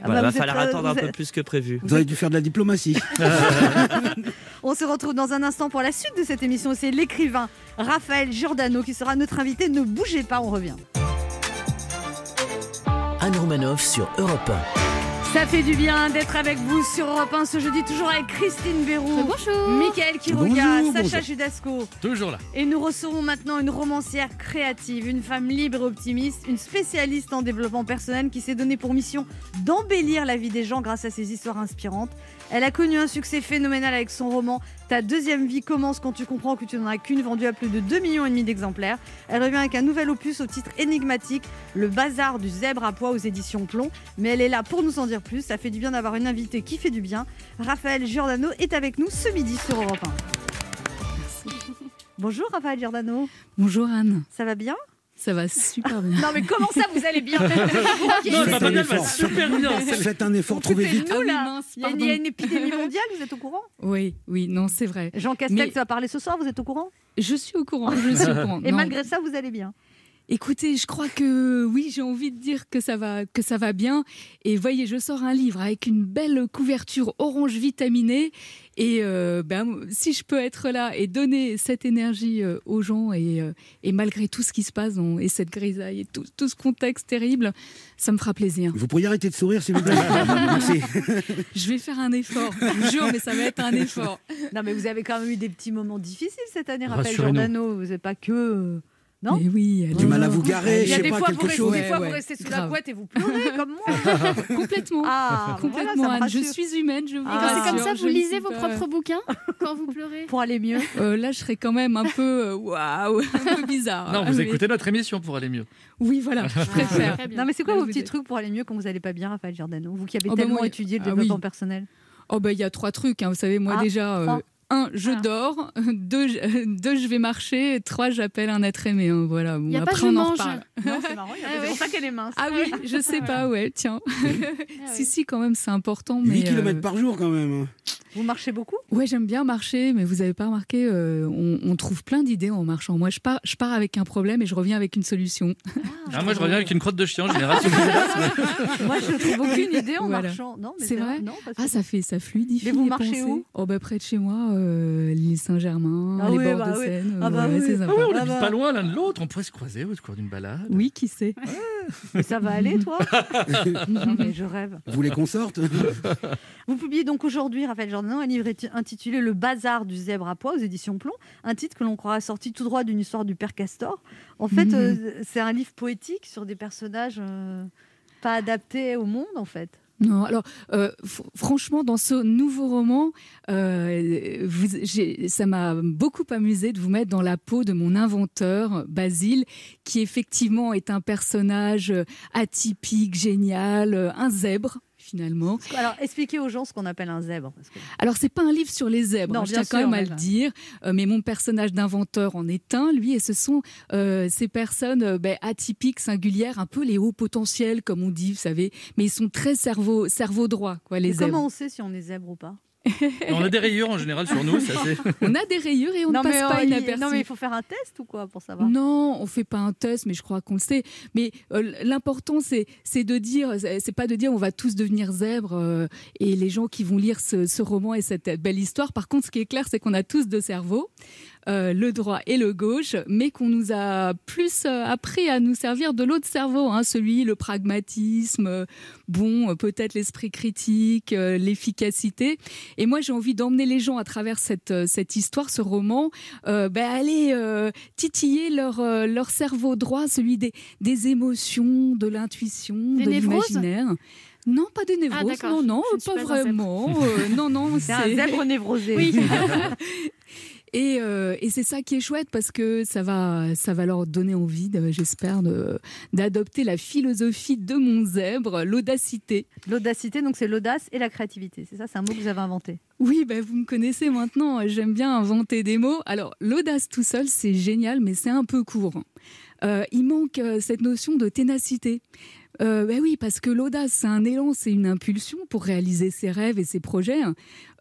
Ah voilà, bah, va falloir attendre un peu plus que prévu. Vous avez dû faire de la diplomatie. On se retrouve dans un instant pour la suite de cette émission. C'est l'écrivain Raphaël Giordano qui sera notre invité. Ne bougez pas, on revient. Anne Romanoff sur Europe Ça fait du bien d'être avec vous sur Europe 1 ce jeudi, toujours avec Christine Bérou, Bonjour. Michael Bonjour, Sacha bonjour. Judasco. Toujours là. Et nous recevons maintenant une romancière créative, une femme libre et optimiste, une spécialiste en développement personnel qui s'est donnée pour mission d'embellir la vie des gens grâce à ses histoires inspirantes. Elle a connu un succès phénoménal avec son roman Ta deuxième vie commence quand tu comprends que tu n'en as qu'une, vendu à plus de 2,5 millions et demi d'exemplaires. Elle revient avec un nouvel opus au titre énigmatique, Le bazar du zèbre à poids aux éditions Plomb. Mais elle est là pour nous en dire plus. Ça fait du bien d'avoir une invitée qui fait du bien. Raphaël Giordano est avec nous ce midi sur Europe 1. Bonjour Raphaël Giordano, Bonjour Anne, ça va bien? Ça va super bien. Non mais comment ça vous allez bien Non, Faites le un Papa Noël va effort. super bien. Faites un effort, trouvez vite. nous Ah là mince, il y, a une, pardon. il y a une épidémie mondiale, vous êtes au courant? Oui, oui, non, c'est vrai. Jean Castex Mais- va parler ce soir, vous êtes au courant? Je suis au courant, je suis au courant. Et Non, malgré ça, vous allez bien? Écoutez, je crois que oui, j'ai envie de dire que ça va, que ça va bien. Et voyez, je sors un livre avec une belle couverture orange vitaminée. Et euh, ben, si je peux être là et donner cette énergie euh, aux gens, et, euh, et malgré tout ce qui se passe, et cette grisaille, et tout, tout ce contexte terrible, ça me fera plaisir. Vous pourriez arrêter de sourire, s'il vous plaît Merci. Je vais faire un effort, je vous jure, mais ça va être un effort. Non mais vous avez quand même eu des petits moments difficiles cette année, Raphaël Rassurez-nous. Giordano. Vous n'êtes pas que... Non Mais oui, Du mal à vous garer, Il y je a sais des pas, quelque restez, chose. des fois, Ouais, vous restez sous la couette et vous pleurez comme moi. complètement. Ah, voilà, Complètement, Anne. Je suis humaine, je vous Ah. Quand c'est comme ça, vous lisez vos pas- propres bouquins quand vous pleurez Pour aller mieux. Euh, là, je serais quand même un peu euh, waouh, un peu bizarre. Non, vous Mais- écoutez notre émission pour aller mieux. Oui, voilà, je préfère. Très bien. Non mais c'est quoi Là, vos petits êtes- trucs pour aller mieux quand vous allez pas bien, Raphaël Giordano? Vous qui avez Oh, bah, tellement moi, étudié le ah, développement personnel. Oh bah il y a trois trucs, hein. vous savez, moi Ah, déjà. euh, un, je Ah. dors. Deux, je- deux, je vais marcher. et Trois, j'appelle un être aimé. hein. Voilà. Bon, Y a pas après, je on en reparle. Non, c'est marrant, il y a- Ah c'est ouais. pour ça qu'elle est mince. Ah oui, je sais pas, ouais, tiens. Ah si, ouais. si, quand même, c'est important. 8 Mais, km euh, par jour, quand même. Vous marchez beaucoup? Ouais, j'aime bien marcher, mais vous avez pas remarqué, euh, on, on trouve plein d'idées en marchant. Moi, je pars, je pars avec un problème et je reviens avec une solution. Ah, moi, je reviens avec une crotte de chien en général. Moi, je trouve aucune idée en Voilà. marchant. Non, mais C'est vrai Non, parce Ah, ça fait, ça fluidifie. Mais vous marchez pensées. où? Oh, bah, près de chez moi, euh, l'île Saint-Germain, Ah les oui, bords bah de oui. Seine. Ah bah ouais, oui. c'est Ah sympa. on Ah habite bah. pas loin l'un de l'autre. On pourrait se croiser au cours d'une balade. Oui, qui sait Mais ça va aller, toi Non, mais je rêve. Vous voulez qu'on sorte? Vous publiez donc aujourd'hui, Raphaël Jordan, un livre intitulé Le bazar du zèbre à pois aux éditions Plomb, un titre que l'on croirait sorti tout droit d'une histoire du père Castor. En fait, Mhm. euh, c'est un livre poétique sur des personnages euh, pas adaptés au monde, en fait. Non, alors euh, fr- franchement, dans ce nouveau roman, euh, ça m'a beaucoup amusé de vous mettre dans la peau de mon inventeur, Basile, qui effectivement est un personnage euh, atypique, génial, un zèbre finalement. Alors, expliquez aux gens ce qu'on appelle un zèbre. parce que- Alors, c'est pas un livre sur les zèbres, Non, hein, je tiens quand même à le dire, euh, mais mon personnage d'inventeur en est un, lui, et ce sont euh, ces personnes euh, ben, atypiques, singulières, un peu les hauts potentiels, comme on dit, vous savez, mais ils sont très cerveau, cerveau droit, quoi, les Mais zèbres. comment on sait si on est zèbre ou pas? On a des rayures en général sur nous. Ça, c'est- On a des rayures et on non, ne passe mais, pas euh, inaperçu. non, mais il faut faire un test ou quoi pour savoir? Non, on fait pas un test, mais je crois qu'on le sait. Mais euh, l'important, c'est c'est de dire, c'est c'est pas de dire on va tous devenir zèbres euh, et les gens qui vont lire ce, ce roman et cette belle histoire. Par contre, ce qui est clair, c'est qu'on a tous deux cerveaux. Euh, le droit et le gauche, mais qu'on nous a plus euh, appris à nous servir de l'autre cerveau, hein, celui, le pragmatisme, euh, bon, peut-être l'esprit critique, euh, l'efficacité. Et moi, j'ai envie d'emmener les gens à travers cette, cette histoire, ce roman, euh, ben, aller euh, titiller leur, leur cerveau droit, celui des, des émotions, de l'intuition, Des de névroses l'imaginaire. Non, pas des Ah, névroses, d'accord. non, non, pas, vraiment. euh, non, non, C'est un zèbre névrosé. Oui. Et, euh, et c'est ça qui est chouette parce que ça va, ça va leur donner envie, j'espère, d'adopter la philosophie de mon zèbre, l'audacité. L'audacité, donc c'est l'audace et la créativité. C'est ça, c'est un mot que vous avez inventé. Oui, ben vous me connaissez maintenant, j'aime bien inventer des mots. Alors, l'audace tout seul, c'est génial, mais c'est un peu court. Euh, il manque euh, cette notion de ténacité. Euh, ben oui, parce que l'audace, c'est un élan, c'est une impulsion pour réaliser ses rêves et ses projets.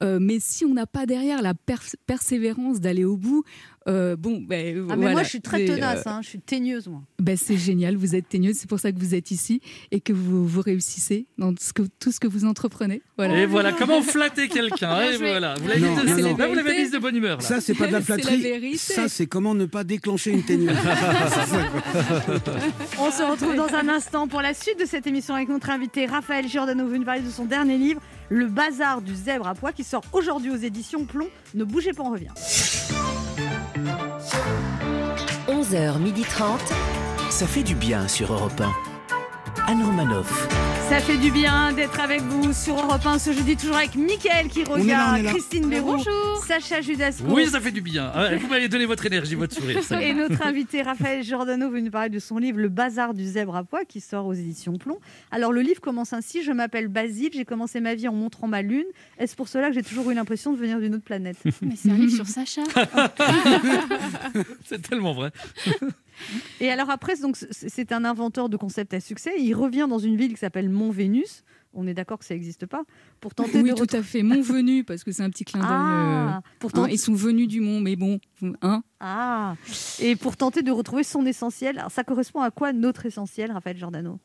Euh, mais si on n'a pas derrière la pers- persévérance d'aller au bout, euh, bon, ben Ah, mais voilà, moi, je suis très tenace, euh, hein, je suis teigneuse, moi. ben, c'est génial, vous êtes teigneuse, c'est pour ça que vous êtes ici et que vous, vous réussissez dans ce que, tout ce que vous entreprenez. Voilà. Et voilà, comment flatter quelqu'un. Bien Et voilà, vous l'avez mise de bonne humeur. Là. Ça, c'est pas de la flatterie. Ça, c'est comment ne pas déclencher une quoi. On se retrouve dans un instant pour la suite de cette émission avec notre invité Raphaël Giordano, venu parler de son dernier livre, Le bazar du zèbre à pois, qui sort aujourd'hui aux éditions Plomb. Ne bougez pas, on revient. 11h30. Ça fait du bien sur Europe 1. Anne Romanoff. Ça fait du bien d'être avec vous sur Europe 1 ce jeudi, toujours avec Mickaël qui là, regarde, là. Christine Béroux, Bonjour. Sacha Judasco. Oui, ça fait du bien. Ah, Vous m'avez donné votre énergie, votre sourire. ça. Et notre invité Raphaël Giordano venu parler de son livre Le bazar du zèbre à pois qui sort aux éditions Plomb. Alors le livre commence ainsi Je m'appelle Basile, j'ai commencé ma vie en montrant ma lune. Est-ce pour cela que j'ai toujours eu l'impression de venir d'une autre planète? Mais c'est un livre sur Sacha. C'est tellement vrai. Et alors après, c'est un inventeur de concepts à succès. Il revient dans une ville qui s'appelle Mont Vénus. On est d'accord que ça n'existe pas. Pour tenter Oui, de tout à fait. Mon venu, parce que c'est un petit clin d'œil. Ah, euh, pour hein, ils sont venus du mont, mais bon, hein, Ah, et pour tenter de retrouver son essentiel. Alors ça correspond à quoi notre essentiel, Raphaël Giordano?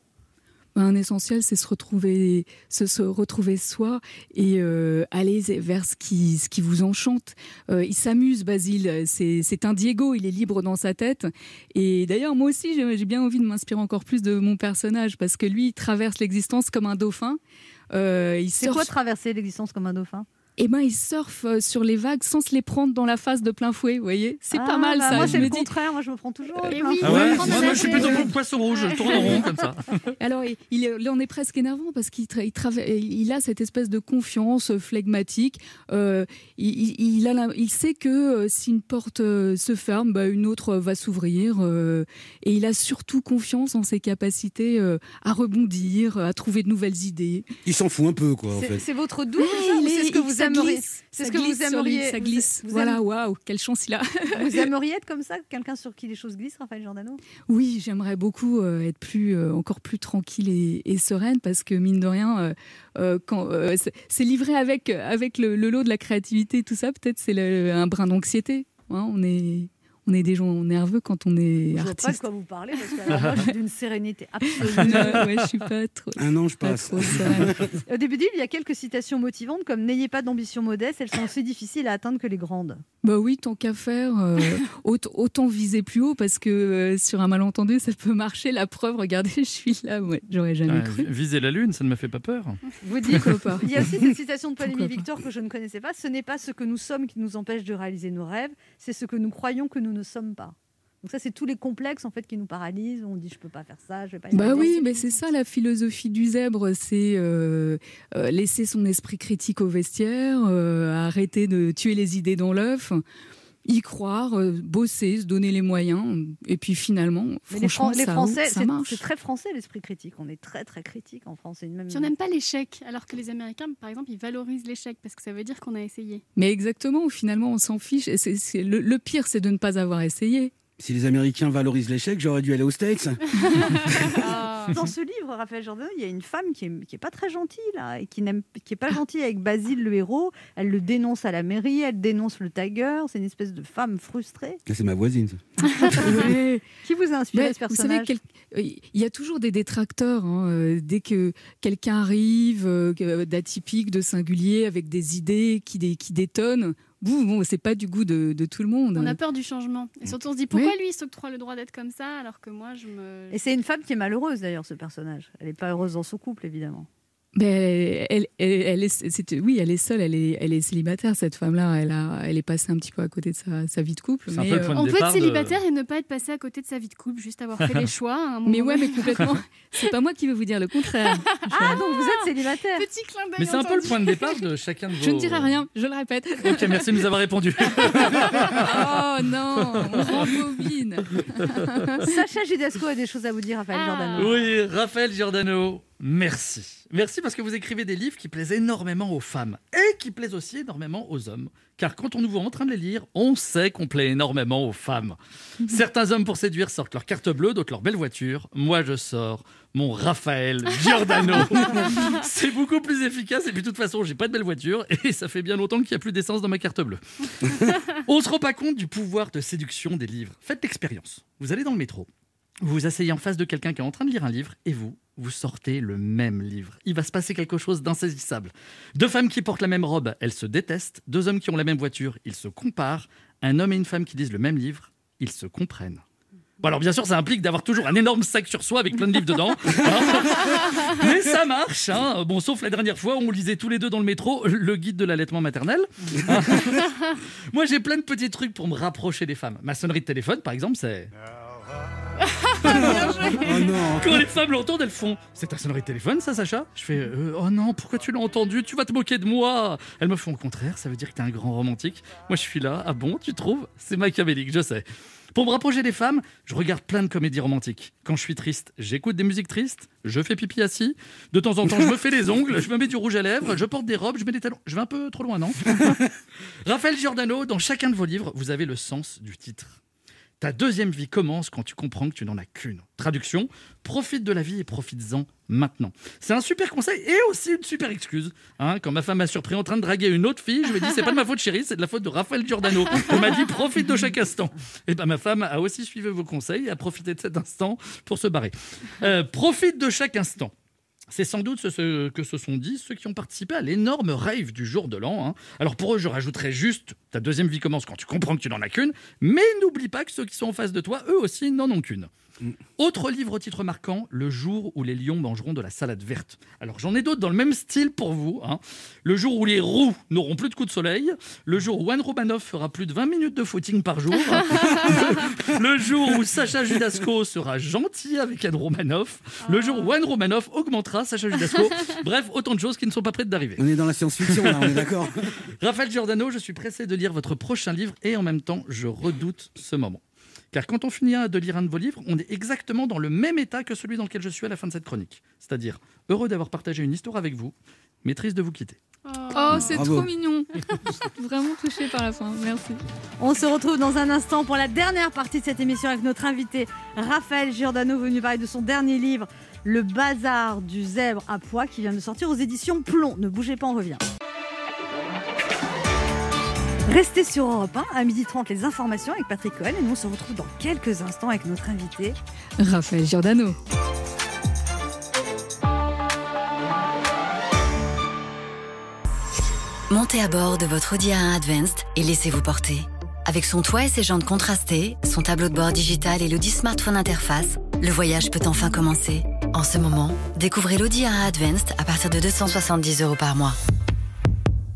Un essentiel, c'est se retrouver, se, se retrouver soi et euh, aller vers ce qui, ce qui vous enchante. Euh, il s'amuse, Basile. C'est un Diego. Il est libre dans sa tête. Et d'ailleurs, moi aussi, j'ai bien envie de m'inspirer encore plus de mon personnage parce que lui, il traverse l'existence comme un dauphin. Euh, il C'est quoi traverser l'existence comme un dauphin? Eh ben, il surfe euh, sur les vagues sans se les prendre dans la face de plein fouet, vous voyez C'est Ah, pas mal bah, ça. Moi, c'est le dis. contraire. Moi, je me prends toujours. Eh plein oui. Ah ouais moi, moi, je suis plutôt comme poisson rouge, je tourne en rond comme ça. Alors, il- il est, là, on est presque énervant parce qu'il tra- il trava- il a cette espèce de confiance euh, flegmatique. Euh, il, il- il a la- il sait que euh, si une porte euh, se ferme, bah, une autre euh, va s'ouvrir. euh, et il a surtout confiance en ses capacités euh, à rebondir, à trouver de nouvelles idées. Il s'en fout un peu, quoi, en C'est fait. c'est votre il c'est est- ce que vous ça glisse. C'est ce que vous aimeriez- Ça glisse. voilà, waouh, quelle chance il a. Vous aimeriez être comme ça, quelqu'un sur qui les choses glissent, Raphaël Giordano? Oui, j'aimerais beaucoup euh, être plus, euh, encore plus tranquille et, et sereine parce que mine de rien, euh, quand c'est- livré avec avec le, le lot de la créativité, tout ça, peut-être c'est un brin d'anxiété. hein. on est on est des gens nerveux quand on est Je vois pas de artiste. quoi vous parlez, parce que moi, je d'une sérénité absolue. Non, ouais, je suis pas trop. Un an, je pas passe. sereine. Au début du livre, il y a quelques citations motivantes comme N'ayez pas d'ambition modeste, elles sont aussi difficiles à atteindre que les grandes. Bah oui, tant qu'à faire, euh, autant, autant viser plus haut parce que euh, sur un malentendu, ça peut marcher. La preuve, regardez, je suis là, ouais, j'aurais jamais Ah, cru. viser la lune, ça ne me fait pas peur. Vous dites, pas il y a aussi cette citation de Paul-Émile pas Victor que je ne connaissais pas Ce n'est pas ce que nous sommes qui nous empêche de réaliser nos rêves, c'est ce que nous croyons que nous ne sommes pas. Donc ça, c'est tous les complexes en fait qui nous paralysent. On dit je peux pas faire ça, je vais pas. y Bah oui, mais c'est ça la philosophie du zèbre, c'est euh, euh, laisser son esprit critique au vestiaire, euh, arrêter de tuer les idées dans l'œuf, y croire, euh, bosser, se donner les moyens, et puis finalement, Mais les, franchement, Fran- les ça, Français, ça c'est- marche. c'est très français l'esprit critique. On est très très critique en France. Même. Puis on n'aime pas l'échec, alors que les Américains, par exemple, ils valorisent l'échec parce que ça veut dire qu'on a essayé. Mais exactement, finalement, on s'en fiche. Et c'est- c'est- le, le pire, c'est de ne pas avoir essayé. Si les Américains valorisent l'échec, j'aurais dû aller aux States. Dans ce livre, Raphaël Jordan, il y a une femme qui est, qui est pas très gentille là, et qui n'aime, qui est pas gentille avec Basile le héros. Elle le dénonce à la mairie, elle dénonce le tiger. C'est une espèce de femme frustrée. C'est ma voisine. ça. Qui vous a inspiré Mais ce vous savez, personnage quel- euh, il y a toujours des détracteurs. hein, euh, dès que quelqu'un arrive euh, que- d'atypique, de singulier, avec des idées qui, dé- qui détonnent, bon, c'est pas du goût de, de tout le monde. On a peur du changement. Et surtout, on se dit pourquoi Oui. lui, il s'octroie le droit d'être comme ça, alors que moi, je me. Et c'est une femme qui est malheureuse d'ailleurs, ce personnage. Elle n'est pas heureuse dans son couple, évidemment. Mais elle, elle, elle est, c'est- oui, elle est seule, elle est, elle est célibataire, cette femme-là. Elle, a, elle est passée un petit peu à côté de sa, sa vie de couple. C'est un mais, peu le euh, point de On peut être de- célibataire et ne pas être passé à côté de sa vie de couple, juste avoir fait des choix. à un moment mais ouais, mais complètement. C'est pas moi qui vais vous dire le contraire. Ah, donc vous êtes célibataire Petit clin d'œil. Mais c'est un peu le point de départ de chacun de vos. Je ne dirai rien, je le répète. Ok, merci de nous avoir répondu. Oh non, on rembobine. Sacha Judasco a des choses à vous dire, Raphaël Ah. Giordano. Oui, Raphaël Giordano, merci. Merci parce que vous écrivez des livres qui plaisent énormément aux femmes et qui plaisent aussi énormément aux hommes. Car quand on nous voit en train de les lire, on sait qu'on plaît énormément aux femmes. Certains hommes pour séduire sortent leur carte bleue, d'autres leur belle voiture. Moi, je sors mon Raphaël Giordano. C'est beaucoup plus efficace et puis de toute façon, j'ai pas de belle voiture et ça fait bien longtemps qu'il n'y a plus d'essence dans ma carte bleue. On se rend pas compte du pouvoir de séduction des livres. Faites l'expérience. Vous allez dans le métro. Vous vous asseyez en face de quelqu'un qui est en train de lire un livre et vous, vous sortez le même livre. Il va se passer quelque chose d'insaisissable. Deux femmes qui portent la même robe, elles se détestent. Deux hommes qui ont la même voiture, ils se comparent. Un homme et une femme qui disent le même livre, ils se comprennent. Bon alors bien sûr ça implique d'avoir toujours un énorme sac sur soi avec plein de livres dedans. hein. Mais ça marche. hein. Bon sauf la dernière fois où on lisait tous les deux dans le métro le guide de l'allaitement maternel. Hein. Moi j'ai plein de petits trucs pour me rapprocher des femmes. Ma sonnerie de téléphone par exemple c'est... Oh non. Quand les femmes l'entendent, elles font C'est ta sonnerie de téléphone, ça, Sacha? Je fais Euh, Oh non, pourquoi tu l'as entendu Tu vas te moquer de moi Elles me font au contraire, ça veut dire que t'es un grand romantique. Moi, je suis là. Ah bon, tu trouves? C'est machiavélique, je sais. Pour me rapprocher des femmes, je regarde plein de comédies romantiques. Quand je suis triste, j'écoute des musiques tristes, je fais pipi assis. De temps en temps, je me fais les ongles, je me mets du rouge à lèvres, je porte des robes, je mets des talons. Je vais un peu trop loin, non? Raphaël Giordano, dans chacun de vos livres, vous avez le sens du titre. Ta deuxième vie commence quand tu comprends que tu n'en as qu'une. Traduction, profite de la vie et profites-en maintenant. C'est un super conseil et aussi une super excuse. Hein, quand ma femme m'a surpris en train de draguer une autre fille, je lui ai dit c'est pas de ma faute chérie, c'est de la faute de Raphaël Giordano. Elle m'a dit profite de chaque instant. Et ben ma femme a aussi suivi vos conseils et a profité de cet instant pour se barrer. Euh, profite de chaque instant. C'est sans doute ce, que se sont dit ceux qui ont participé à l'énorme rave du jour de l'an. hein. Alors pour eux, je rajouterais juste ta deuxième vie commence quand tu comprends que tu n'en as qu'une, mais n'oublie pas que ceux qui sont en face de toi, eux aussi, n'en ont qu'une. Autre livre au titre marquant, Le jour où les lions mangeront de la salade verte. Alors j'en ai d'autres dans le même style pour vous. hein. Le jour où les roux n'auront plus de coups de soleil. Le jour où Juan Romanov fera plus de 20 minutes de footing par jour. le jour où Sacha Judasco sera gentil avec Anne Romanoff. Le jour où Juan Romanoff augmentera Sacha Judasco. Bref, autant de choses qui ne sont pas prêtes d'arriver. On est dans la science-fiction, là, on est d'accord Raphaël Giordano, je suis pressé de lire votre prochain livre et en même temps, je redoute ce moment. Car quand on finit de lire un de vos livres, on est exactement dans le même état que celui dans lequel je suis à la fin de cette chronique. C'est-à-dire heureux d'avoir partagé une histoire avec vous, mais triste de vous quitter. Oh, c'est Bravo. trop mignon. Je suis Vraiment touchée par la fin. Merci. On se retrouve dans un instant pour la dernière partie de cette émission avec notre invité Raphaël Giordano, venu parler de son dernier livre, Le bazar du zèbre à pois, qui vient de sortir aux éditions Plomb. Ne bougez pas, on revient. Restez sur Europe 1 à 12h30 les informations avec Patrick Cohen et nous on se retrouve dans quelques instants avec notre invité. Raphaël Giordano. Montez à bord de votre Audi A1 Advanced et laissez-vous porter. Avec son toit et ses jantes contrastées, son tableau de bord digital et l'Audi Smartphone Interface, le voyage peut enfin commencer. En ce moment, découvrez l'Audi A1 Advanced à partir de 270 euros par mois.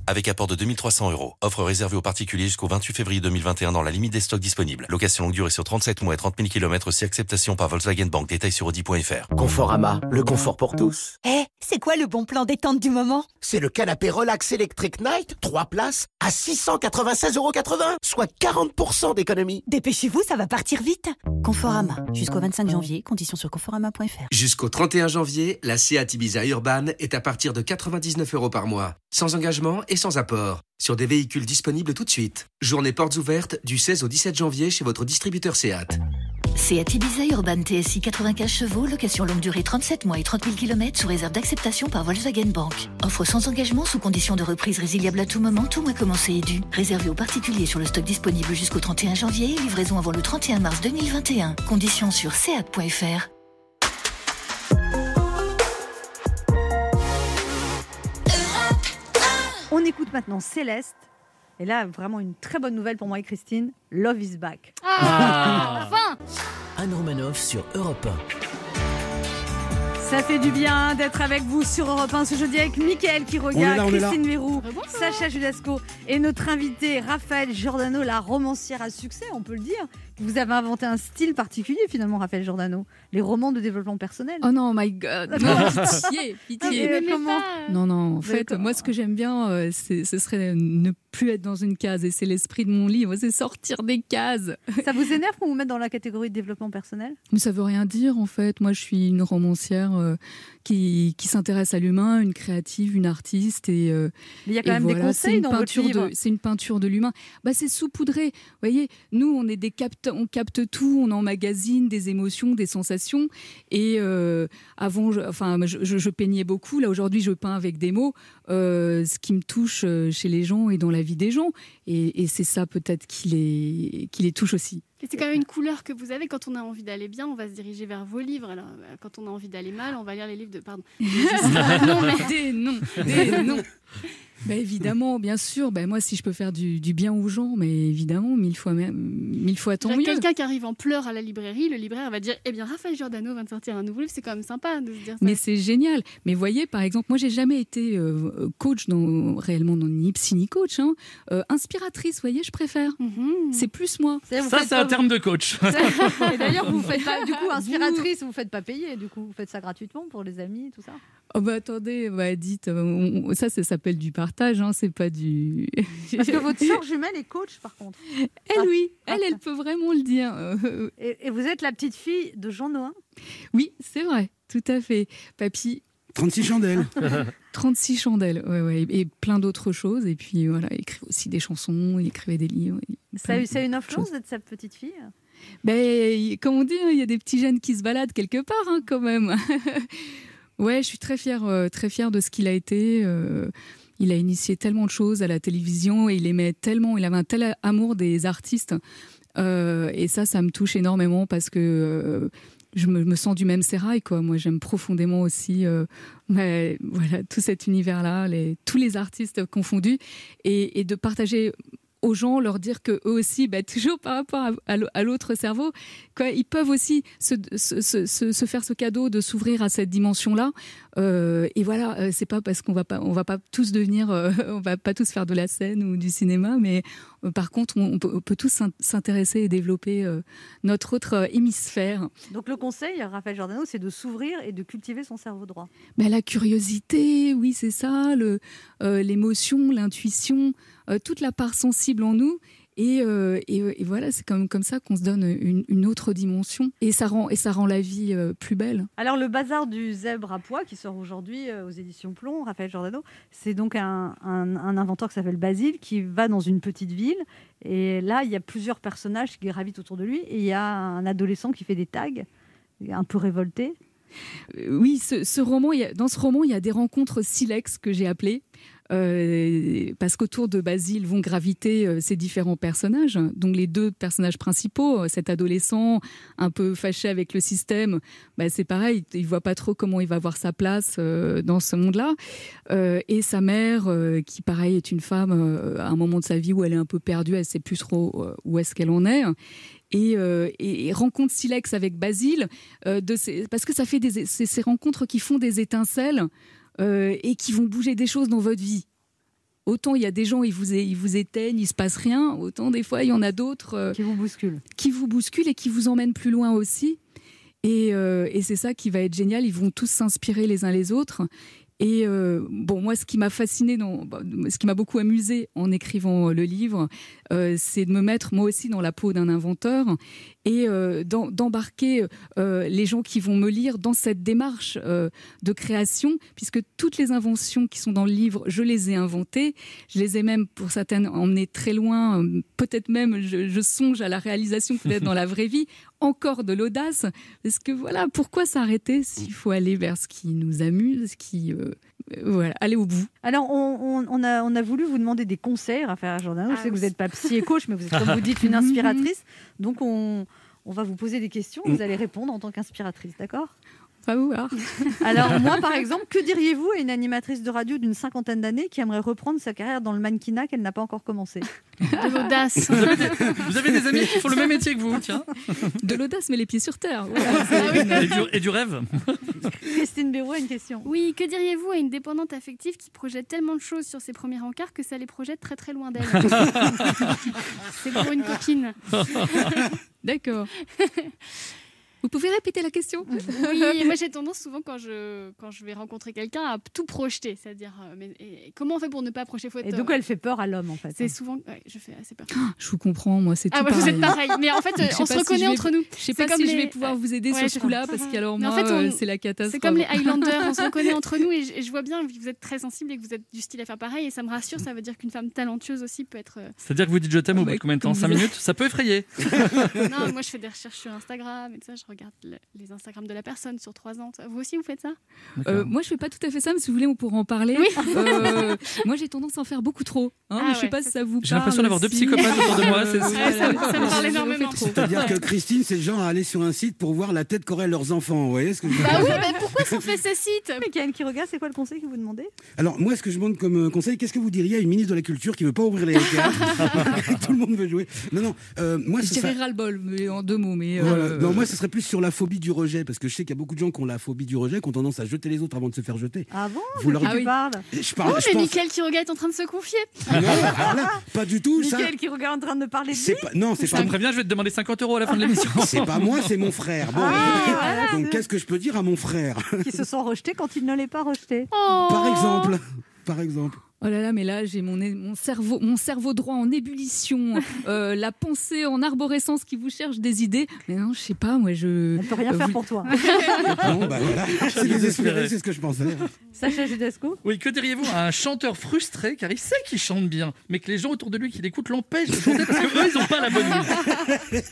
Avec apport de 2300 euros. Offre réservée aux particuliers jusqu'au 28 février 2021 dans la limite des stocks disponibles. Location longue durée sur 37 mois et 30 000 km si acceptation par Volkswagen Bank. Détails sur Audi.fr. Conforama, le confort pour tous. Eh, c'est quoi le bon plan détente du moment? C'est le canapé Relax Electric Night, 3 places, à 696,80 euros, soit 40% d'économie. Dépêchez-vous, ça va partir vite. Conforama, jusqu'au 25 janvier, conditions sur conforama.fr. Jusqu'au 31 janvier, la Seat Ibiza Urban est à partir de 99 euros par mois, sans engagement et sans apport, sur des véhicules disponibles tout de suite. Journée portes ouvertes du 16 au 17 janvier chez votre distributeur Seat. Seat Ibiza Urban TSI 95 chevaux, location longue durée 37 mois et 30 000 km sous réserve d'acceptation par Volkswagen Bank. Offre sans engagement sous condition de reprise résiliable à tout moment, tout mois commencé et dû. Réservé aux particuliers sur le stock disponible jusqu'au 31 janvier et livraison avant le 31 mars 2021. Conditions sur seat.fr. On écoute maintenant Céleste. Et là, vraiment une très bonne nouvelle pour moi et Christine. Love is back. Ah, enfin Anne Romanoff sur Europe Ça fait du bien d'être avec vous sur Europe 1 ce jeudi avec Mickaël qui regarde. Christine Verrou, Sacha Judasco et notre invité Raphaël Giordano, la romancière à succès, on peut le dire. Vous avez inventé un style particulier finalement, Raphaël Giordano. Les romans de développement personnel. Oh non, my God. Non, pitié, pitié. Ah, mais comment Non, non, en fait, moi, ce que j'aime bien, euh, c'est- ce serait ne plus être dans une case. Et c'est l'esprit de mon livre, c'est sortir des cases. Ça vous énerve qu'on vous mette dans la catégorie de développement personnel? Mais ça veut rien dire, en fait. Moi, je suis une romancière euh, qui, qui s'intéresse à l'humain, une créative, une artiste. Et, euh, Mais il y a quand même des voilà, conseils c'est une dans votre livre. C'est une peinture de l'humain. Bah, c'est saupoudré. Vous voyez, nous, on est des capte, on capte tout, on emmagasine des émotions, des sensations. Et euh, avant, je, enfin, je, je- je peignais beaucoup. Là, aujourd'hui, je peins avec des mots. Euh, ce qui me touche euh, chez les gens et dans la vie des gens. Et, et c'est ça peut-être qui les, qui les touche aussi. Et c'est quand même une couleur que vous avez. Quand on a envie d'aller bien, on va se diriger vers vos livres. Alors, euh, quand on a envie d'aller mal, on va lire les livres de. Pardon. non, mais des noms, des noms. Bah, évidemment, bien sûr. Bah, moi, si je peux faire du, du bien aux gens, mais évidemment, mille fois, mille fois tant mieux. Quelqu'un qui arrive en pleurs à la librairie, le libraire va dire Eh bien, Raphaël Giordano de sortir un nouveau livre. C'est quand même sympa de se dire ça. Mais c'est génial. Mais voyez, par exemple, moi, j'ai jamais été euh, coach dans, réellement dans ni psy ni coach. hein. Euh, inspiratrice, voyez, je préfère. Mhm. C'est plus moi. Ça, c'est un terme de coach. Et d'ailleurs, vous faites pas, du coup, inspiratrice, vous faites pas payer, du coup, vous faites ça gratuitement pour les amis, tout ça? Oh bah attendez, bah dites, euh, on- on- ça, ça s'appelle du partage, hein, c'est pas du. Parce que votre sœur jumelle est coach, par contre. Elle, oui, elle, elle peut vraiment le dire. Et, et vous êtes la petite fille de Jean Noin Oui, c'est vrai, tout à fait. Papy. 36 chandelles. 36 chandelles, ouais, ouais, et plein d'autres choses. Et puis voilà, il écrivait aussi des chansons, il écrivait des livres. Ça a eu, ça a eu une influence d'être sa petite fille? Ben, comme on dit, hein, il y a des petits jeunes qui se baladent quelque part, hein, quand même. Ouais, je suis très fière, euh, très fière de ce qu'il a été. euh, il a initié tellement de choses à la télévision et il aimait tellement, il avait un tel amour des artistes. Euh, et ça, ça me touche énormément parce que je me, sens du même sérail. Quoi. Moi, j'aime profondément aussi voilà, tout cet univers-là, tous les artistes confondus, et de partager aux gens, leur dire que eux aussi, bah, toujours par rapport à, à l'au- à l'autre cerveau, quoi, ils peuvent aussi se, se, se- faire ce cadeau de s'ouvrir à cette dimension-là. Euh, et voilà, euh, c'est pas parce qu'on va pas, on va pas tous devenir, euh, on va pas tous faire de la scène ou du cinéma, mais par contre, on, peut, on peut tous s'in- s'intéresser et développer euh, notre autre euh, hémisphère. Donc le conseil, Raphaël Giordano, c'est de s'ouvrir et de cultiver son cerveau droit. Ben, la curiosité, oui, c'est ça, euh, l'émotion, l'intuition, euh, toute la part sensible en nous. Et, euh, et, et voilà, c'est comme, comme ça qu'on se donne une, une autre dimension. Et ça rend, et ça rend la vie euh, plus belle. Alors, le bazar du zèbre à pois qui sort aujourd'hui euh, aux éditions Plomb, Raphaël Giordano, c'est donc un, un- un inventeur qui s'appelle Basile qui va dans une petite ville. Et là, il y a plusieurs personnages qui gravitent autour de lui. Et il y a un adolescent qui fait des tags, un peu révolté. Oui, ce, ce roman, dans ce roman, il y a des rencontres silex que j'ai appelées. Euh, parce qu'autour de Basile vont graviter euh, ces différents personnages. Donc les deux personnages principaux, euh, cet adolescent un peu fâché avec le système, bah, c'est pareil, il voit pas trop comment il va avoir sa place dans ce monde-là. Et sa mère, qui pareil est une femme à un moment de sa vie où elle est un peu perdue, elle sait plus trop où est-ce qu'elle en est. Et, rencontre silex avec Basile, parce que ça fait ces rencontres qui font des étincelles euh, et qui vont bouger des choses dans votre vie. Autant il y a des gens, ils vous, ils vous éteignent, il se passe rien, autant des fois il y en a d'autres euh, qui vous bousculent. Qui vous bousculent et qui vous emmènent plus loin aussi. Et, euh, et c'est ça qui va être génial, ils vont tous s'inspirer les uns les autres. Et euh, bon, moi, ce qui m'a fasciné, bah, ce qui m'a beaucoup amusé en écrivant le livre, euh, c'est de me mettre moi aussi dans la peau d'un inventeur et euh, d'embarquer euh, les gens qui vont me lire dans cette démarche euh, de création, puisque toutes les inventions qui sont dans le livre, je les ai inventées. Je les ai même, pour certaines, emmenées très loin. euh, Peut-être même, je, je songe à la réalisation peut-être dans la vraie vie. Encore de l'audace, parce que voilà, pourquoi s'arrêter s'il faut aller vers ce qui nous amuse, ce qui, euh, euh, voilà, aller au bout? Alors, on, on- on a, on a voulu vous demander des conseils, Raphaël Giordano. Je sais que vous n'êtes pas psy et coach, mais vous êtes, comme vous dites, une inspiratrice. Donc, on, on va vous poser des questions. Vous allez répondre en tant qu'inspiratrice, d'accord? Alors, moi, par exemple, que diriez-vous à une animatrice de radio d'une cinquantaine d'années qui aimerait reprendre sa carrière dans le mannequinat qu'elle n'a pas encore commencé? De l'audace. Vous avez, des, vous avez des amis qui font le même métier que vous, tiens. De l'audace, mais les pieds sur terre. Voilà. Et du, et du rêve. Christine Béraud a une question. Oui, que diriez-vous à une dépendante affective qui projette tellement de choses sur ses premiers rencarts que ça les projette très très loin d'elle? C'est pour une copine. D'accord. Vous pouvez répéter la question Oui, moi j'ai tendance souvent quand je, quand je vais rencontrer quelqu'un à tout projeter, c'est-à-dire euh, mais, et comment on fait pour ne pas projeter faut Et donc, elle fait peur à l'homme, en fait. C'est souvent, ouais, je fais assez peur. Je vous comprends, moi c'est Ah tout ouais, vous êtes pareil, mais en fait, on se si reconnaît vais- entre nous. Je sais pas comme si je vais pouvoir vous aider Ouais, sur ce coup-là, parce qu'alors moi, en fait, on- euh, c'est la catastrophe. C'est comme les Highlanders, on se reconnaît entre nous et je, et je vois bien que vous êtes très sensible et que vous êtes du style à faire pareil et ça me rassure, ça veut dire qu'une femme talentueuse aussi peut être... euh, C'est-à-dire que vous dites je t'aime au bout de combien de temps? comme 5 vous- minutes? Ça peut effrayer. non, moi je fais des recherches sur Instagram et tout ça, je regarde le- les Instagram de la personne sur trois ans. Vous aussi vous faites ça? Euh, moi, je fais pas tout à fait ça, mais si vous voulez, on pourra en parler. Oui. Euh, moi, j'ai tendance à en faire beaucoup trop. hein, Ah mais je sais ouais, pas si ça vous J'ai l'impression d'avoir deux psychopathes autour de moi, c'est- Euh, Ouais, ça ça me parle énormément. C'est-à-dire que Christine, c'est le genre à aller sur un site pour voir la tête qu'auraient leurs enfants. Vous voyez ce que je veux Bah oui, mais pourquoi sont fait ces sites Mais Kian qui regarde, c'est quoi le conseil que vous demandez? Alors, moi, ce que je demande comme euh, conseil, qu'est-ce que vous diriez à une ministre de la Culture qui veut pas ouvrir les théâtres? Tout le monde veut jouer. Non, non. euh, moi, Je ce dirais serait- ras-le-bol, mais en deux mots. Mais Voilà. euh, Non, moi, ce serait plus sur la phobie du rejet, parce que je sais qu'il y a beaucoup de gens qui ont la phobie du rejet, qui ont tendance à jeter les autres avant de se faire jeter. Ah bon Vous leur dites- tu parles Je parle, Oh, je mais pense- Mickaël Quiroga est en train de se confier. Non, alors là, pas du tout. ça. Mickaël qui regarde en train de parler de lui pas, non, c'est Je pas. te préviens, je vais te demander 50 euros à la fin de l'émission. C'est pas moi, c'est mon frère. Bon, Ah, voilà, donc qu'est-ce que je peux dire à mon frère? Qui se sont rejetés quand il ne l'est pas rejeté. Oh. Par exemple. Par exemple. Oh là là, mais là, j'ai mon, mon, cerveau, mon cerveau droit en ébullition, euh, la pensée en arborescence qui vous cherche des idées. Mais non, je sais pas, moi, je. Elle peut rien euh, faire vous- pour toi. Bon, bah voilà. C'est désespéré, c'est ce que je pensais. Sacha Judasco Oui, que diriez-vous à un chanteur frustré car il sait qu'il chante bien, mais que les gens autour de lui qui l'écoutent l'empêchent de chanter parce qu'eux, ils n'ont pas la bonne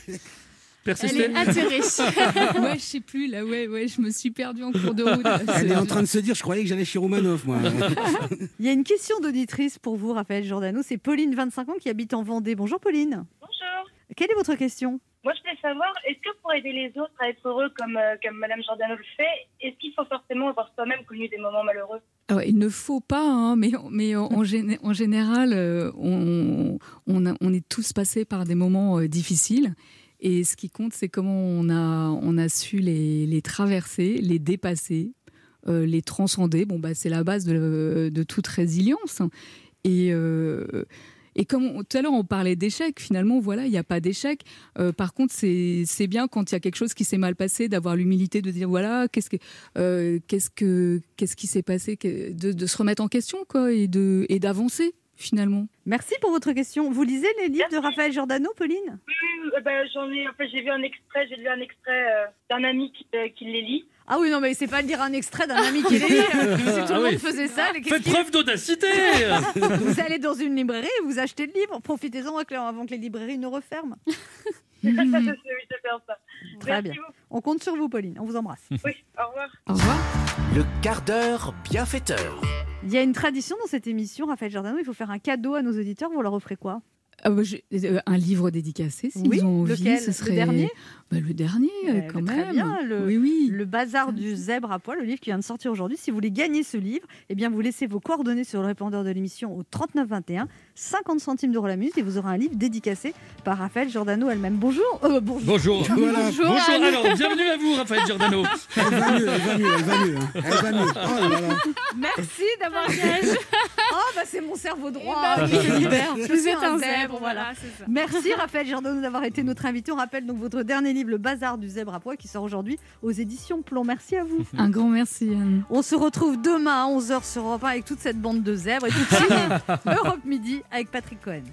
idée Elle Persistez. est atterrée. ouais, je sais plus, là, ouais, ouais, je me suis perdue en cours de route. là. Elle est en train de se dire, je croyais que j'allais chez Romanov, moi. Il y a une question d'auditrice pour vous, Raphaël Giordano. C'est Pauline, 25 ans, qui habite en Vendée. Bonjour Pauline. Bonjour. Quelle est votre question? Moi, je voulais savoir, est-ce que pour aider les autres à être heureux comme, euh, comme Madame Giordano le fait, est-ce qu'il faut forcément avoir soi-même connu des moments malheureux? Ah ouais, il ne faut pas, hein, mais, mais en, en gén- en général, euh, on, on, a- on est tous passés par des moments euh, difficiles. Et ce qui compte, c'est comment on a, on a su les, traverser, les dépasser, euh, les transcender. Bon, bah, c'est la base de, toute résilience. Et, euh, et comme tout à l'heure on parlait d'échec, finalement, voilà, il n'y a pas d'échec. Euh, par contre, c'est bien quand il y a quelque chose qui s'est mal passé, d'avoir l'humilité de dire voilà, qu'est-ce que euh, qu'est-ce que qu'est-ce qui s'est passé, de, de se remettre en question, quoi, et de et d'avancer. Finalement. Merci pour votre question. Vous lisez les livres de Raphaël Giordano, Pauline? Oui, euh, ben, j'en ai, en fait, j'ai vu un extrait, j'ai lu un extrait euh, d'un ami qui, euh, qui les lit. Ah oui, non, mais c'est pas de lire un extrait d'un ami qui hein. Si tout Ah le monde oui. faisait ça, les- Faites preuve d'audacité Vous allez dans une librairie et vous achetez le livre. Profitez-en avant que- les librairies ne referment. oui, je vais faire ça. Très Merci bien. beaucoup. On compte sur vous, Pauline. On vous embrasse. Oui, au revoir. Au revoir. Le quart d'heure bienfaiteur. Il y a une tradition dans cette émission, Raphaël Giordano. Il faut faire un cadeau à nos auditeurs. Vous leur offrez quoi? Ah bah, euh, un livre dédicacé, s'ils Oui, ont envie, lequel ce? Le serait... dernier? Bah, Le dernier, euh, Eh quand même. Très bien, le, Oui, oui. le bazar du zèbre à poil, le livre qui vient de sortir aujourd'hui. Si vous voulez gagner ce livre, eh bien vous laissez vos coordonnées sur le répondeur de l'émission au 3921, 50 centimes d'euros la minute, et vous aurez un livre dédicacé par Raphaël Giordano elle-même. Bonjour. euh, bonjour. Bonjour. Voilà. Bonjour. Anne. Alors, bienvenue à vous, Raphaël Giordano. Elle va mieux, elle va mieux, elle va mieux. hein. Elle va mieux. Oh là là. Merci d'avoir gagné. Oh bah c'est mon cerveau droit Eh ben qui oui. se libère. Vous Je suis êtes un zèbre, zèbre, voilà. voilà, c'est ça. Merci Raphaël Giordano d'avoir été notre invité. On rappelle donc votre dernier livre, Le Bazar du zèbre à poil, qui sort aujourd'hui aux éditions Plomb. Merci à vous. Un grand merci, Anne. On se retrouve demain à 11h sur Europe 1 avec toute cette bande de zèbres et tout de suite Europe Midi avec Patrick Cohen.